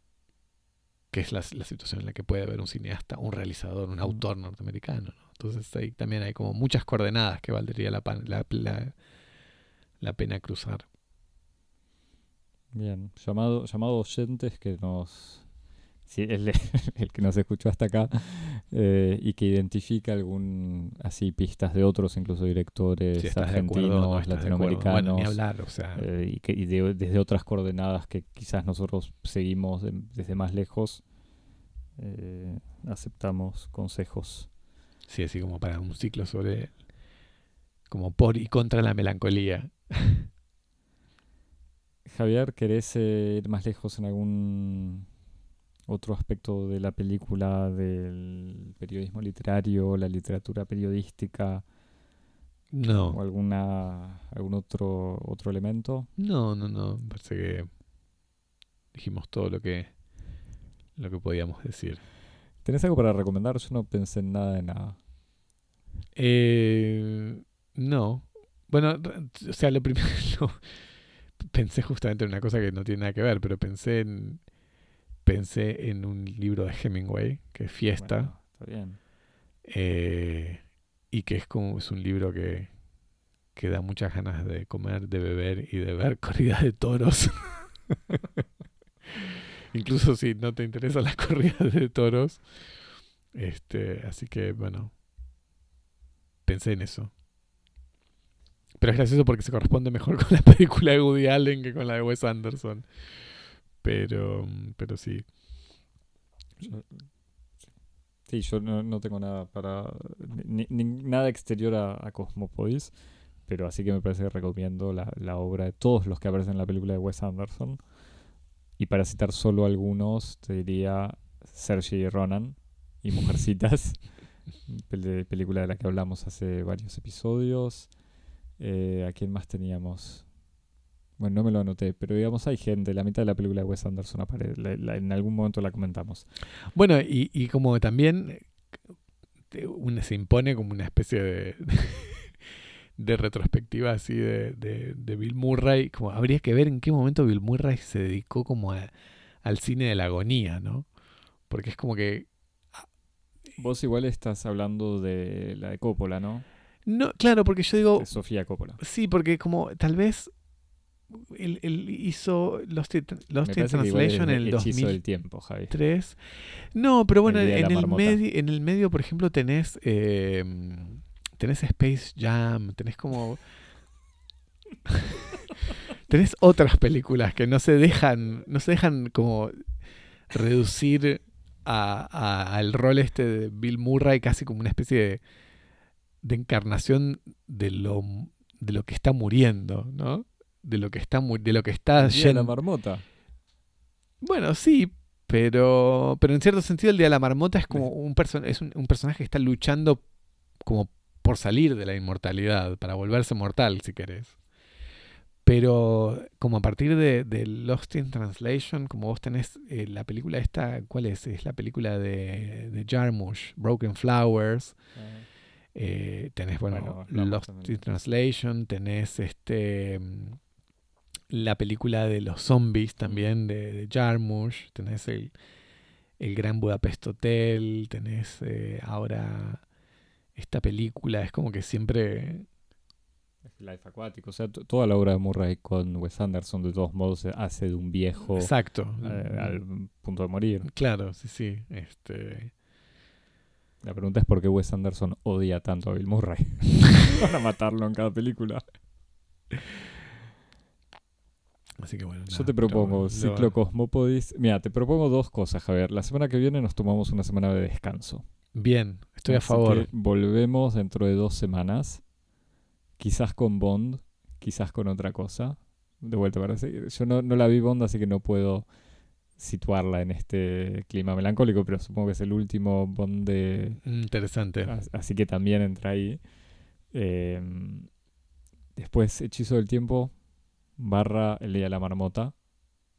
[SPEAKER 2] que es la, la situación en la que puede haber un cineasta, un realizador, un autor norteamericano. ¿no? Entonces ahí también hay como muchas coordenadas que valdría la, la, la- la pena cruzar.
[SPEAKER 1] Bien, llamado, llamado oyentes que nos. Sí, el, <laughs> el que nos escuchó hasta acá eh, y que identifica algún así pistas de otros, incluso directores
[SPEAKER 2] Si
[SPEAKER 1] argentinos,
[SPEAKER 2] acuerdo no
[SPEAKER 1] latinoamericanos,
[SPEAKER 2] Bueno, ni hablar, o sea,
[SPEAKER 1] eh, y, que, y de- desde otras coordenadas que quizás nosotros seguimos de- desde más lejos, eh, aceptamos consejos.
[SPEAKER 2] Sí, así como para un ciclo sobre. como por y contra la melancolía. <laughs>
[SPEAKER 1] Javier, ¿querés ir más lejos en algún otro aspecto de la película, del periodismo literario, la literatura periodística o
[SPEAKER 2] No,
[SPEAKER 1] alguna algún otro otro elemento?
[SPEAKER 2] no, no, no. Parece que dijimos todo lo que. lo que podíamos decir.
[SPEAKER 1] ¿Tenés algo para recomendar? Yo no pensé en nada de nada.
[SPEAKER 2] Eh, no. Bueno, o sea, lo primero. <laughs> pensé justamente en una cosa que no tiene nada que ver, pero pensé en. Pensé en un libro de Hemingway, que es Fiesta.
[SPEAKER 1] Bueno, está bien.
[SPEAKER 2] eh, y que es como es un libro que, que da muchas ganas de comer, de beber y de ver <laughs> corridas de toros. <laughs> Incluso si no te interesan las <laughs> corridas de toros. Este, así que bueno. Pensé en eso. Pero es gracioso porque se corresponde mejor con la película de Woody Allen que con la de Wes Anderson. Pero, pero sí.
[SPEAKER 1] Yo- sí, yo no, no tengo nada para. ni- ni- nada exterior a, a Cosmopolis. Pero así que me parece que recomiendo la, la obra de todos los que aparecen en la película de Wes Anderson. Y para citar solo algunos, te diría Sergi Ronan y Mujercitas, <laughs> pel- película de la que hablamos hace varios episodios. Eh, ¿A quién más teníamos? Bueno, no me lo anoté, pero digamos hay gente, la mitad de la película de Wes Anderson aparece, la- la- en algún momento la comentamos.
[SPEAKER 2] Bueno, y, y como también eh, una- se impone como una especie de, <laughs> de retrospectiva así de, de- de Bill Murray, como habría que ver en qué momento Bill Murray se dedicó como a- al cine de la agonía, ¿no? Porque es como que...
[SPEAKER 1] Vos igual estás hablando de la de Coppola, ¿no?
[SPEAKER 2] No, claro, porque yo digo,
[SPEAKER 1] De Sofía Coppola.
[SPEAKER 2] sí, porque como tal vez él, él hizo Lost in, Lost in Translation en el
[SPEAKER 1] hechizo
[SPEAKER 2] 2000.
[SPEAKER 1] del tiempo, Javi.
[SPEAKER 2] 3. No, pero bueno,
[SPEAKER 1] El
[SPEAKER 2] en el, medio, en el medio, por ejemplo, tenés, eh, tenés Space Jam, tenés como... <laughs> tenés otras películas que no se dejan, no se dejan como reducir a- a- al rol este de Bill Murray casi como una especie de, de encarnación de lo, de lo que está muriendo, ¿no? De lo que está, mu- de lo que está
[SPEAKER 1] El día de la marmota.
[SPEAKER 2] bueno, sí, pero, pero en cierto sentido el día de la marmota es como un, perso- es un, un personaje que está luchando como por salir de la inmortalidad, para volverse mortal, si querés. Pero como a partir de, de Lost in Translation, como vos tenés eh, la película esta, ¿cuál es? Es la película de, de Jarmusch, Broken Flowers. Eh, tenés, bueno, Lost in Translation, tenés este la película de los zombies también de, de Jarmusch, tenés el, el Gran Budapest Hotel, tenés eh, ahora esta película, es como que siempre...
[SPEAKER 1] Life Aquático. O sea, toda la obra de Murray con Wes Anderson, de todos modos, hace de un viejo
[SPEAKER 2] Exacto.
[SPEAKER 1] eh, al punto de morir.
[SPEAKER 2] Claro, sí, sí. Este,
[SPEAKER 1] La pregunta es por qué Wes Anderson odia tanto a Bill Murray. <laughs> <laughs> Para matarlo en cada película. <laughs>
[SPEAKER 2] así que bueno.
[SPEAKER 1] Yo
[SPEAKER 2] nada,
[SPEAKER 1] te propongo,
[SPEAKER 2] lo- lo-
[SPEAKER 1] ciclo Cosmopodis. Mira, te propongo dos cosas, Javier. La semana que viene nos tomamos una semana de descanso.
[SPEAKER 2] Bien, estoy a favor.
[SPEAKER 1] volvemos dentro de dos semanas. Quizás con Bond, quizás con otra cosa. De vuelta, parece. Yo no, no la vi Bond, así que no puedo situarla en este clima melancólico, pero supongo que es el último Bond de.
[SPEAKER 2] Interesante.
[SPEAKER 1] as- Así que también entra ahí. Eh, después, Hechizo del Tiempo, barra El Día de la Marmota.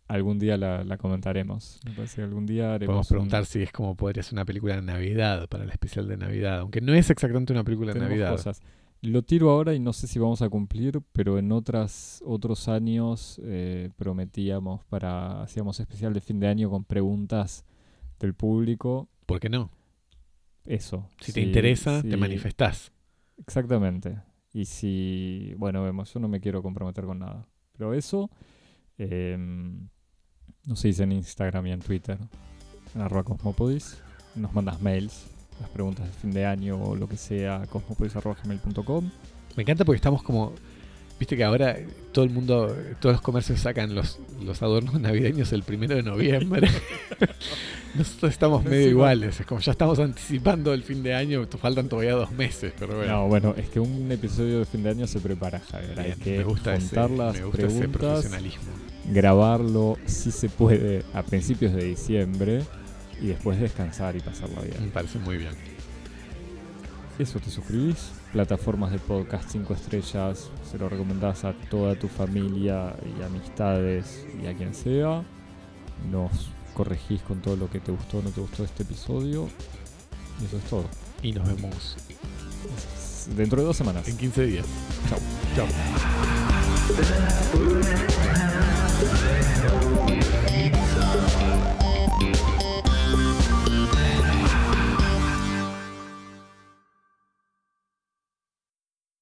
[SPEAKER 1] Algún día la, la comentaremos. Me parece que algún día haremos.
[SPEAKER 2] Podemos
[SPEAKER 1] un-
[SPEAKER 2] preguntar si es como podría ser una película de Navidad para el especial de Navidad, aunque no es exactamente una película de Navidad.
[SPEAKER 1] cosas. Lo tiro ahora y no sé si vamos a cumplir, pero en otras otros años eh, prometíamos para hacíamos especial de fin de año con preguntas del público.
[SPEAKER 2] ¿Por qué no?
[SPEAKER 1] Eso.
[SPEAKER 2] Si te interesa, te manifestás.
[SPEAKER 1] Exactamente. Y si, bueno, vemos, yo no me quiero comprometer con nada. Pero eso, eh, nos dice en Instagram y en Twitter, en arroba cosmopodis. Nos mandas mails, las preguntas de fin de año o lo que sea, cosmopodis.gmail.com.
[SPEAKER 2] Me encanta porque estamos como. Viste que ahora todo el mundo, todos los comercios sacan los, los adornos navideños el primero de noviembre. <laughs> Nosotros estamos medio iguales, es como ya estamos anticipando el fin de año, faltan todavía dos meses, pero bueno.
[SPEAKER 1] No, bueno, es que un episodio de fin de año se prepara, Javier. Hay que
[SPEAKER 2] me gusta, ese,
[SPEAKER 1] juntar las
[SPEAKER 2] me gusta ese profesionalismo.
[SPEAKER 1] grabarlo si se puede a principios de diciembre y después descansar y pasarla
[SPEAKER 2] Me
[SPEAKER 1] bien.
[SPEAKER 2] parece muy bien.
[SPEAKER 1] Eso te suscribís, plataformas de podcast 5 estrellas, se lo recomendás a toda tu familia y amistades y a quien sea. Nos corregís con todo lo que te gustó o no te gustó de este episodio. Y eso es todo.
[SPEAKER 2] Y nos vemos
[SPEAKER 1] Dentro de dos semanas.
[SPEAKER 2] en 15 días.
[SPEAKER 1] Chao.
[SPEAKER 2] Chao.